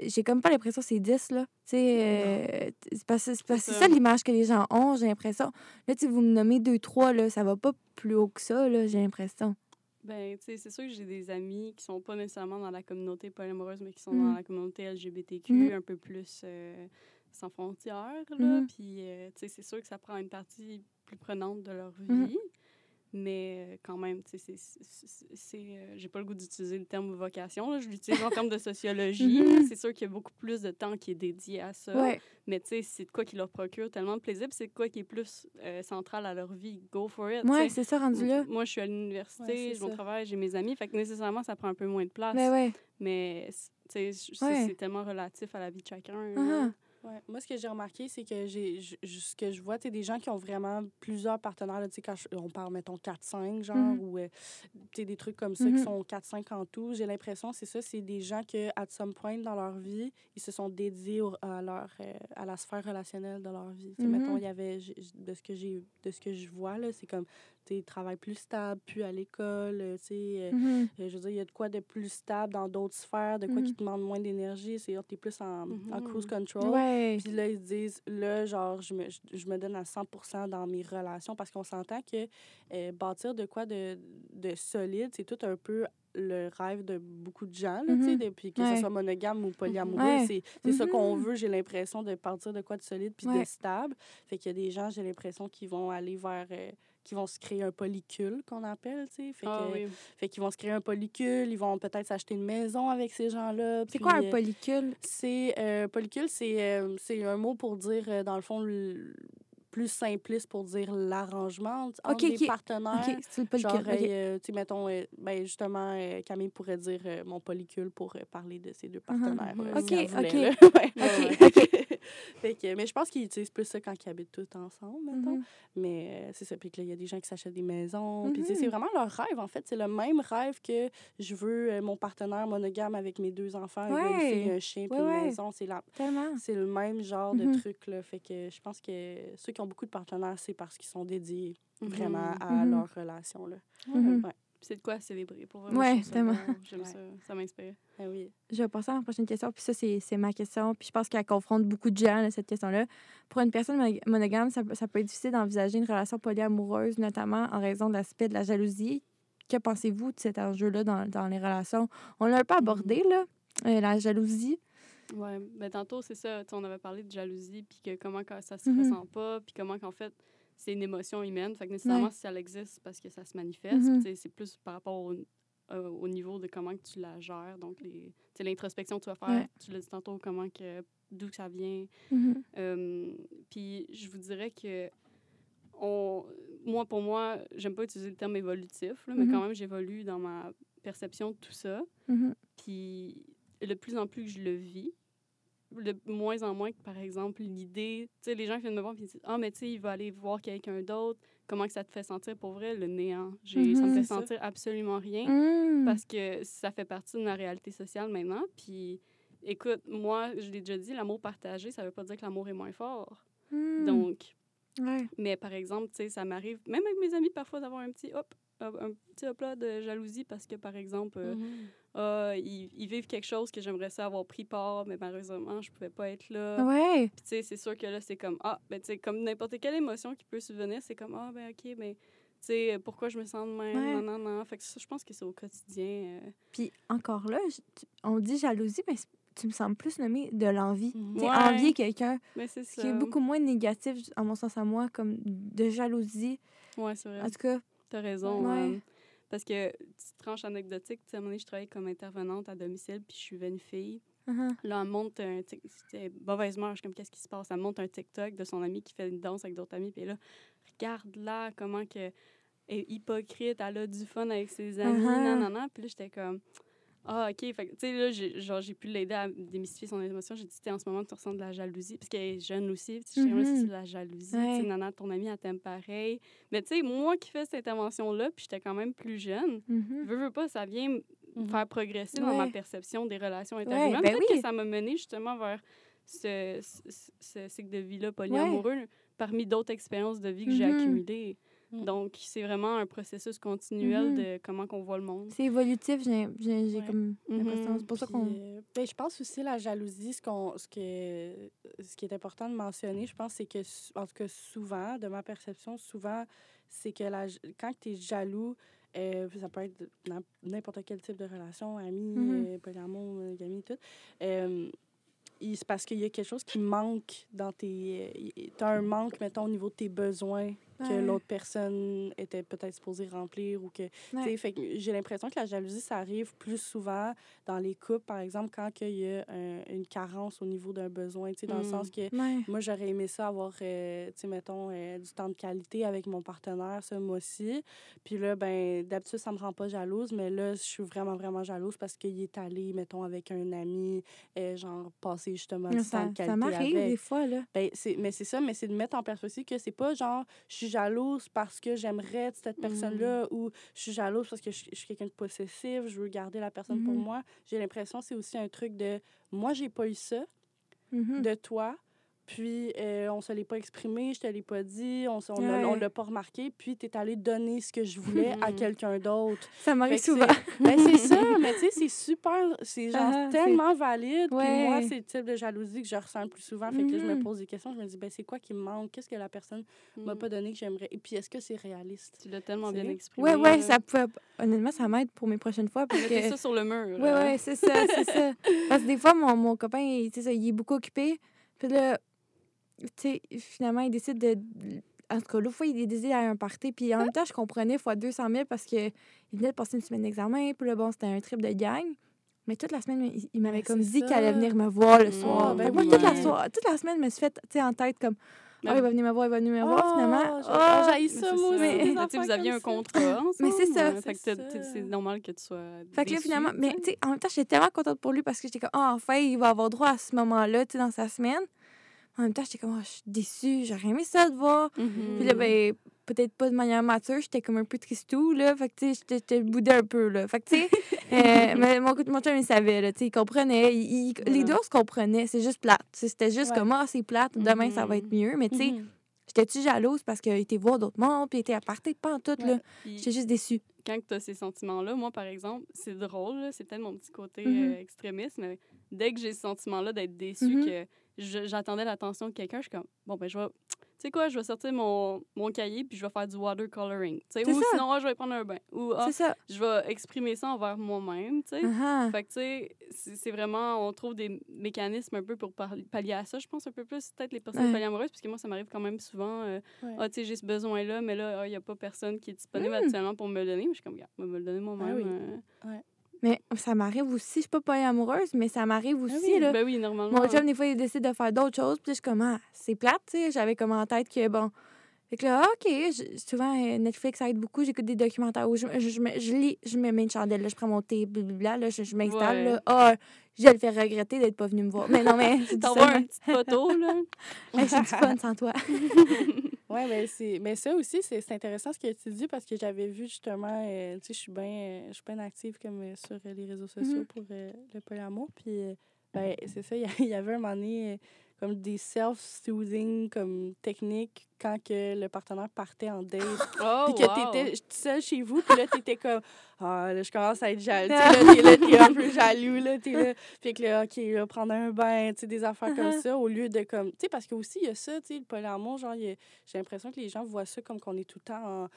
J'ai comme pas l'impression que c'est 10, là. Tu sais, euh, c'est ça. ça l'image que les gens ont, j'ai l'impression. Là, tu sais, vous me nommez deux, trois, là, ça va pas plus haut que ça, là, j'ai l'impression. Ben, tu sais, c'est sûr que j'ai des amis qui sont pas nécessairement dans la communauté polyamoureuse, mais qui sont Mhm. dans la communauté LGBTQ, Mhm. un peu plus euh, sans frontières, là. Mhm. Puis, euh, tu sais, c'est sûr que ça prend une partie plus prenante de leur vie. Mhm. Mais euh, quand même, tu sais, c'est- euh, J'ai pas le goût d'utiliser le terme vocation, là, je l'utilise en termes de sociologie. Mhm. C'est sûr qu'il y a beaucoup plus de temps qui est dédié à ça. Ouais. Mais tu sais, c'est de quoi qui leur procure tellement de plaisir, c'est de quoi qui est plus euh, central à leur vie. Go for it. Ouais, c'est ça, rendu là. Moi, je suis à l'université, Ouais, je mon travail, j'ai mes amis. Fait que nécessairement, ça prend un peu moins de place. Ben ouais. Mais, c'est Ouais. tellement relatif à la vie de chacun. Ouais. Moi, ce que j'ai remarqué, c'est que j'ai ce que je vois, tu des gens qui ont vraiment plusieurs partenaires, là, quand je- on parle, mettons, 4-5, genre, Mhm. ou euh, des trucs comme ça Mhm. qui sont 4-5 en tout. J'ai l'impression, c'est ça, c'est des gens que, à some point dans leur vie, ils se sont dédiés au- à, leur, euh, à la sphère relationnelle de leur vie. Sais, Mhm. Mettons, il y avait, de ce que j'ai de ce que je vois, là, c'est comme, tu sais, travail plus stable, plus à l'école, euh, tu sais, euh, Mhm. euh, je veux dire, il y a de quoi de plus stable dans d'autres sphères, de quoi Mhm. qui demande moins d'énergie. C'est tu es plus en, en Mhm. cruise control. Ouais. Puis là, ils se disent, là, genre, je me, je, je me donne à 100% dans mes relations parce qu'on s'entend que euh, bâtir de quoi de, de solide, c'est tout un peu le rêve de beaucoup de gens, là, tu sais, Mhm. depuis que Ouais. ce soit monogame ou polyamoureux. Ouais. C'est c'est ça qu'on veut, j'ai l'impression, de partir de quoi de solide puis Ouais. de stable. Fait qu'il y a des gens, j'ai l'impression, qui vont aller vers... euh, qui vont se créer un polycule, qu'on appelle, tu sais. Fait Ah oui. fait qu'ils vont se créer un polycule, ils vont peut-être s'acheter une maison avec ces gens-là. C'est quoi un euh, polycule? C'est euh, polycule, c'est euh, un mot pour dire, euh, dans le fond, le- plus simpliste pour dire l'arrangement entre ok. partenaires. OK, c'est le polycule. Genre, euh, mettons, euh, ben, justement, euh, Camille pourrait dire mon polycule pour parler de ces deux partenaires. Si Ok, elle voulait, ok. là. Ouais. Ok, Ouais. Fait que, mais je pense qu'ils utilisent plus ça quand ils habitent tous ensemble, mettons. Mhm. Mais euh, c'est ça. Puis que là, il y a des gens qui s'achètent des maisons. Puis sais, Mhm. c'est vraiment leur rêve, en fait. C'est le même rêve que je veux euh, mon partenaire monogame avec mes deux enfants, Ouais. une fille, un chien, puis Ouais, une ouais. maison. C'est la... C'est le même genre Mhm. de truc, là. Fait que je pense que ceux qui ont beaucoup de partenaires, c'est parce qu'ils sont dédiés vraiment Mhm. à Mhm. leur relation, là. Mhm. Ouais. C'est de quoi à célébrer, pour vrai? Moi, Ouais, tellement. J'aime Ouais. ça. Ça m'inspire. Ah oui. Je vais passer à la prochaine question. Puis ça, c'est c'est ma question. Puis je pense qu'elle confronte beaucoup de gens, là, cette question-là. Pour une personne monog- monogame, ça, peut- ça peut être difficile d'envisager une relation polyamoureuse, notamment en raison de l'aspect de la jalousie. Que pensez-vous de cet enjeu-là dans, dans les relations? On l'a un peu abordé, là, euh, la jalousie. Ouais, mais tantôt, c'est ça. On avait parlé de jalousie, puis que comment ça se Mhm. ressent pas, puis comment qu'en fait, c'est une émotion humaine. Fait que nécessairement, Ouais. si elle existe, c'est parce que ça se manifeste. Mhm. Sais, C'est plus par rapport au, euh, au niveau de comment que tu la gères. Donc, l'introspection que tu vas faire, Ouais. tu l'as dit tantôt, comment que d'où ça vient. Mhm. Euh, puis je vous dirais que on, moi, pour moi, j'aime pas utiliser le terme évolutif, là, mais quand même, j'évolue dans ma perception de tout ça. Puis de plus en plus que je le vis, de moins en moins que, par exemple, l'idée, tu sais, les gens qui viennent me voir et disent Ah, mais tu sais, il va aller voir quelqu'un d'autre, comment que ça te fait sentir? Pour vrai, le néant. J'ai- Ça me fait ça. sentir absolument rien Mhm. parce que ça fait partie de ma réalité sociale maintenant. Puis écoute, moi, je l'ai déjà dit, l'amour partagé, ça veut pas dire que l'amour est moins fort. Mhm. Donc, Ouais. mais par exemple, tu sais, ça m'arrive, même avec mes amis, parfois d'avoir un petit hop, un petit hop là de jalousie parce que, par exemple, euh, Ah, ils, ils vivent quelque chose que j'aimerais ça avoir pris part, mais malheureusement, je pouvais pas être là. Ouais. Puis, tu sais, c'est sûr que là, c'est comme, ah, ben, tu sais, comme n'importe quelle émotion qui peut subvenir, c'est comme, ah, ben, OK, mais, tu sais, pourquoi je me sens de même, Ouais. non, non, non. Fait que ça, je pense que c'est au quotidien. euh, Puis encore là, on dit jalousie, mais tu me sembles plus nommer de l'envie. Tu sais, Ouais. envier quelqu'un, Mais c'est ce qui est beaucoup moins négatif, à mon sens à moi, comme de jalousie. Ouais, c'est vrai. En tout cas, T'as raison. Ouais. Parce que, petite tranche anecdotique, tu sais, à un moment donné, je travaillais comme intervenante à domicile, puis je suivais une fille. uh-huh. Là, elle monte un C'était mauvaise. Je suis comme, qu'est-ce qui se passe? Elle monte un TikTok de son ami qui fait une danse avec d'autres amis. Puis là, regarde là, comment que elle est hypocrite. Elle a du fun avec ses amis. Non, non, non. Puis là, j'étais comme, ah, OK. Fait que, tu sais, là, j'ai, genre, j'ai pu l'aider à démystifier son émotion. J'ai dit, tu sais, en ce moment, tu ressens de la jalousie. Parce qu'elle est jeune aussi. J'étais comme, Mhm. c'est de la jalousie. Tu Ouais. sais, nana, ton ami, elle t'aime pareil. Mais tu sais, moi qui fais cette intervention-là, puis j'étais quand même plus jeune, Mhm. veux, veux pas, ça vient me Mhm. faire progresser dans ma Ouais. perception des relations Ouais, interhumaines. ben Peut-être oui. que ça m'a mené justement vers ce, ce, ce cycle de vie-là polyamoureux parmi d'autres expériences de vie que j'ai Mhm. accumulées. Mhm. Donc, c'est vraiment un processus continuel Mhm. de comment qu'on voit le monde. C'est évolutif, j'ai Ouais. comme l'impression. Mhm. C'est pour ça qu'on. euh, ben, je pense aussi la jalousie, ce, qu'on, ce, que, ce qui est important de mentionner, je pense, c'est que, en tout cas, souvent, de ma perception, souvent, c'est que la, quand tu es jaloux, euh, ça peut être n'importe quel type de relation, amis, Mhm. euh, polyamour, monogamie, tout. euh, c'est parce qu'il y a quelque chose qui manque dans tes. Tu as un manque, mettons, au niveau de tes besoins que Ouais. l'autre personne était peut-être supposée remplir ou que tu sais, Ouais. fait que j'ai l'impression que la jalousie, ça arrive plus souvent dans les couples, par exemple, quand il y a un- une carence au niveau d'un besoin, tu sais, dans le sens que Ouais. moi, j'aurais aimé ça avoir, euh, tu sais, mettons, euh, du temps de qualité avec mon partenaire ce mois-ci. Puis là, ben d'habitude, ça me rend pas jalouse, mais là, je suis vraiment, vraiment jalouse parce qu'il est allé, mettons, avec un ami, euh, genre, passer justement du temps Ça, de qualité ça m'arrive des fois, là. Ben, mais c'est ça, mais c'est de mettre en perspective que c'est pas genre, je suis jalouse parce que j'aimerais cette personne-là ou je suis jalouse parce que je, je suis quelqu'un de possessif, je veux garder la personne pour Mhm. moi. J'ai l'impression que c'est aussi un truc de, moi, j'ai pas eu ça Mhm. de toi, puis euh, on se l'est pas exprimé, je te l'ai pas dit, on Ouais. l'a- on l'a pas remarqué, puis tu es allé donner ce que je voulais à quelqu'un d'autre. Ça m'arrive souvent. c'est- Ben, c'est ça, mais tu sais, c'est super, c'est genre Ah, tellement valide. Puis moi, Ouais. c'est le type de jalousie que je ressens le plus souvent. Fait que je me Mhm. pose des questions, je me dis, ben, c'est quoi qui me manque? Qu'est-ce que la personne m'a Mm. pas donné que j'aimerais? Et puis, est-ce que c'est réaliste? Tu l'as tellement bien exprimé. Ouais, ouais, là. ça pouvait. Honnêtement, ça m'aide pour mes prochaines fois. Parce que... ça sur le mur. Ouais, là. ouais, c'est ça, c'est ça. Parce que des fois, mon, mon copain, il, tu sais ça, il est beaucoup occupé. Puis là, finalement, il décide de. En tout cas, l'autre fois, il décide d'aller à un party. Puis en même temps, je comprenais fois 200 000 parce qu'il venait de passer une semaine d'examen. Puis là, bon, c'était un trip de gang. Mais toute la semaine, il, m'avait Ben, comme dit qu'il allait venir me voir le Mm. soir. ben moi, oui. toute la, soir, toute la semaine, je me suis fait tu sais, en tête comme Ah, il va venir me voir, il va venir me voir. Finalement, Oh, j'ai- ah, oh, j'haïs Mais ça, c'est moi aussi. Mais- tu vous aviez un ça. contrat ensemble. Mais c'est ça. ouais, fait que C'est t'as- t'es- ça. c'est normal que tu sois. Fait que là, finalement, tu mais tu sais, en même temps, j'étais tellement contente pour lui parce que j'étais comme, ah, enfin, il va avoir droit à ce moment-là, tu sais, dans sa semaine. En même temps, j'étais comme, Ah, je suis déçue, j'aurais aimé ça de voir. Puis là, Mhm. ben, peut-être pas de manière mature, j'étais comme un peu tristou, là. Fait que, tu sais, j'étais- boudée un peu, là. Fait que, tu sais, euh, mais mon, mon chum, il savait, là, tu sais, il comprenait. Il- il- Les deux, se comprenait. C'est juste plate. C'était juste Ouais. comme, ah, c'est plate, demain, ça va Mhm. être mieux. Mais, tu sais, j'étais-tu jalouse parce qu'il était voir d'autres mondes, puis il était à partir pas en tout, là? Ouais. J'étais juste déçue. quand tu as ces sentiments-là, moi, par exemple, c'est drôle, là, c'est peut-être mon petit côté euh, extrémiste, mais dès que j'ai ce sentiment-là d'être déçu, Mhm. que j'attendais l'attention de quelqu'un, je suis comme, bon, ben, je vais. Tu sais quoi, je vais sortir mon, mon cahier puis je vais faire du watercoloring. tu sais, C'est Ou ça. sinon, ah, je vais prendre un bain. Ou ah, ça. je vais exprimer ça envers moi-même. tu sais. Ah, Fait que, tu sais, c'est vraiment, on trouve des mécanismes un peu pour pallier à ça. Je pense un peu plus, peut-être, les personnes Ouais. polyamoureuses, parce que moi, ça m'arrive quand même souvent. euh, Ouais. ah, tu sais, j'ai ce besoin-là, mais là, ah, il n'y a pas personne qui est disponible Mm. actuellement pour me le donner. Mais je suis comme, regarde, me le donner moi-même. Ah oui. euh. Mais ça m'arrive aussi. Je suis pas polyamoureuse, mais ça m'arrive aussi, oui, là. Ben oui, normalement. Mon chum, des fois, il décide de faire d'autres choses. Puis je suis comme, ah, c'est plate, tu sais. J'avais comme en tête que, bon. Fait que là, ah, OK. je- souvent, euh, Netflix, ça aide beaucoup. J'écoute des documentaires où je, je, je, je lis, je me mets une chandelle, là, je prends mon thé, blablabla, là, je, je m'installe, Ouais. là. Ah, je le fais regretter d'être pas venu me voir. Mais non, mais. je T'envoies une petite photo, là. Du fun sans toi. Oui, mais, c'est- mais ça aussi, c'est c'est intéressant ce que tu dis parce que j'avais vu justement, euh, tu sais, je suis bien je suis bien active comme euh, sur euh, les réseaux sociaux Mhm. pour euh, le polyamour. Puis, ben, c'est ça, il y y avait un moment donné comme des self-soothing comme techniques quand que le partenaire partait en date. Oh, Puis que wow. t'étais seule chez vous, puis là, t'étais comme, ah, là, je commence à être jaloux. T'es là, t'es un peu jaloux, là, t'es là. Fait que là, OK, là, prendre un bain, tu sais, des affaires comme Uh-huh. ça, au lieu de comme, tu sais, parce que aussi, il y a ça, tu sais, le polyamour, genre, j'ai l'impression que les gens voient ça comme qu'on est tout le temps en.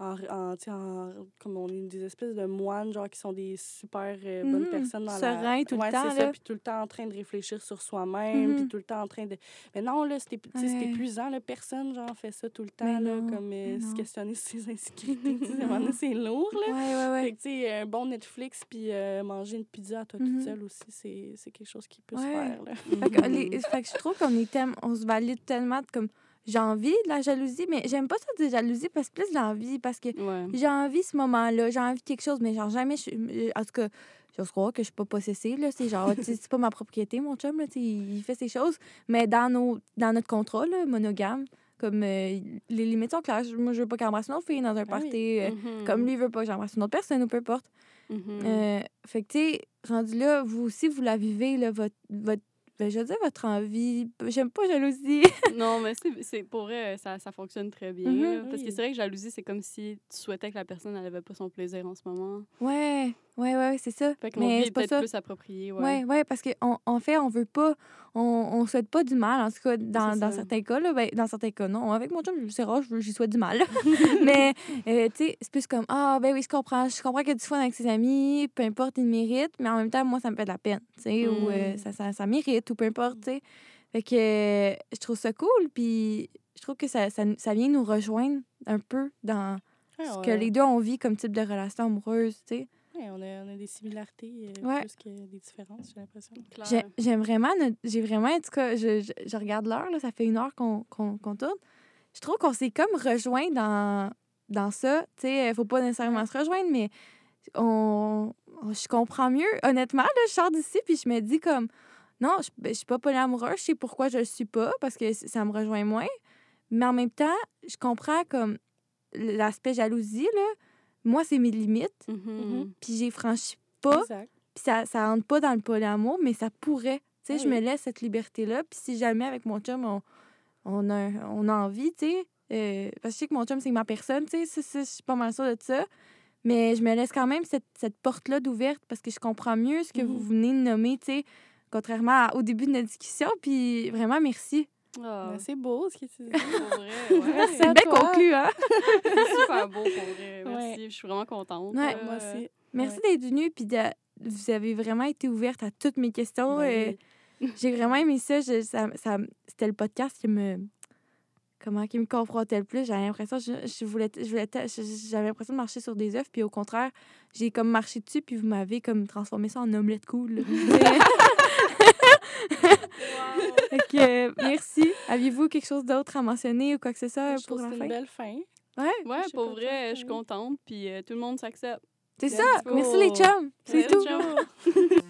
En, en, en- comme on est des espèces de moines, genre, qui sont des super euh, bonnes Mhm. personnes dans la... tout le temps, c'est ça, puis tout le temps en train de réfléchir sur soi-même, puis Mhm. tout le temps en train de... Mais non, là, c'est Ouais. épuisant, là, personne, genre, fait ça tout le temps, là, comme euh, se questionner sur ses insécurités, c'est lourd, là. Ouais, ouais, ouais. Fait que, tu sais, un bon Netflix puis euh, manger une pizza à toi toute seule aussi, c'est quelque chose qui peut se faire, là. Fait que, les- fait que je trouve qu'on est tellement- on se valide tellement de comme j'ai envie de la jalousie, mais j'aime pas ça de jalousie parce que plus l'envie, parce que Ouais. j'ai envie ce moment-là, j'ai envie de quelque chose, mais genre jamais, je, en tout cas, j'ose croire que je suis pas possessive, là, c'est genre, c'est pas ma propriété, mon chum, là, il fait ses choses, mais dans, nos, dans notre contrat, là, monogame, comme euh, les limites sont claires, moi, je veux pas qu'il embrasse une autre fille dans un Ah oui. party, euh, Mhm. comme lui veut pas que j'embrasse une autre personne, ou peu importe. Mhm. Euh, fait que, tu sais, rendu là, vous aussi, vous la vivez, là, votre, votre ben, je dire, votre envie. J'aime pas jalousie. Non, mais c'est- pour vrai, ça, ça fonctionne très bien. Mhm, là, Parce que c'est vrai que jalousie, c'est comme si tu souhaitais que la personne n'avait pas son plaisir en ce moment. ouais, ouais, ouais, c'est ça. Fait que Mais c'est peut-être ça. plus approprié. Ouais. Ouais, ouais, parce qu'en en fait, on veut pas, on, on souhaite pas du mal, en tout cas, dans, dans certains cas, là, ben, dans certains cas, non. Avec mon chum, c'est rare, j'y souhaite du mal. Mais, euh, tu sais, c'est plus comme, ah, ben oui, je comprends, je comprends qu'il y a du fun avec ses amis, peu importe, il mérite, mais en même temps, moi, ça me fait de la peine, tu sais, ou euh, Mm. ça, ça, ça mérite, ou peu importe, tu sais. Fait que euh, je trouve ça cool, puis je trouve que ça, ça, ça vient nous rejoindre un peu dans Ouais, ce que les deux on vit comme type de relation amoureuse, tu sais. Ouais, on, a, on a des similarités euh, Ouais. plus que des différences, j'ai l'impression. J'aime vraiment, notre- j'ai vraiment, en tout cas, je, je, je regarde l'heure, là, ça fait une heure qu'on qu'on qu'on tourne. Je trouve qu'on s'est comme rejoint dans, dans ça. Tu sais, faut pas nécessairement se rejoindre, mais on, on- je comprends mieux. Honnêtement, là, je sors d'ici puis je me dis comme, non, je, ben, je suis pas polyamoureuse, je sais pourquoi je le suis pas, parce que ça me rejoint moins. Mais en même temps, je comprends comme l'aspect jalousie, là. Moi, c'est mes limites, Mhm. puis j'ai franchi pas puis ça, ça rentre pas dans le polyamour, mais ça pourrait. Tu sais, je me laisse cette liberté-là. Puis si jamais avec mon chum, on, on, a, on a envie, tu sais, euh, parce que je sais que mon chum, c'est ma personne, tu sais, je suis pas mal sûre de ça. Mais je me laisse quand même cette, cette porte-là d'ouverte parce que je comprends mieux ce que vous Mhm. venez de nommer, tu sais, contrairement à- au début de notre discussion. Puis vraiment, merci. Ah, c'est beau ce que tu dis. pour vrai, ouais. C'est bien toi. conclu, hein? C'est super beau pour vrai. Merci. Ouais. Je suis vraiment contente. Ouais. Euh, Moi aussi. Merci d'être venue. Puis de- vous avez vraiment été ouverte à toutes mes questions. Ben euh. J'ai vraiment aimé ça. Je- ça, ça- C'était le podcast qui me. Comment, qui me confrontait le plus. J'avais l'impression, je, je voulais, je voulais, j'avais l'impression de marcher sur des œufs, puis au contraire, j'ai comme marché dessus, puis vous m'avez comme transformé ça en omelette cool. que, euh, merci. Aviez-vous quelque chose d'autre à mentionner ou quoi que ce soit Je pour la que c'est fin? une belle fin. Ouais, Ouais, pour contente, vrai, je suis contente. Puis euh, tout le monde s'accepte. c'est ça. go. Merci les chums. C'est tout.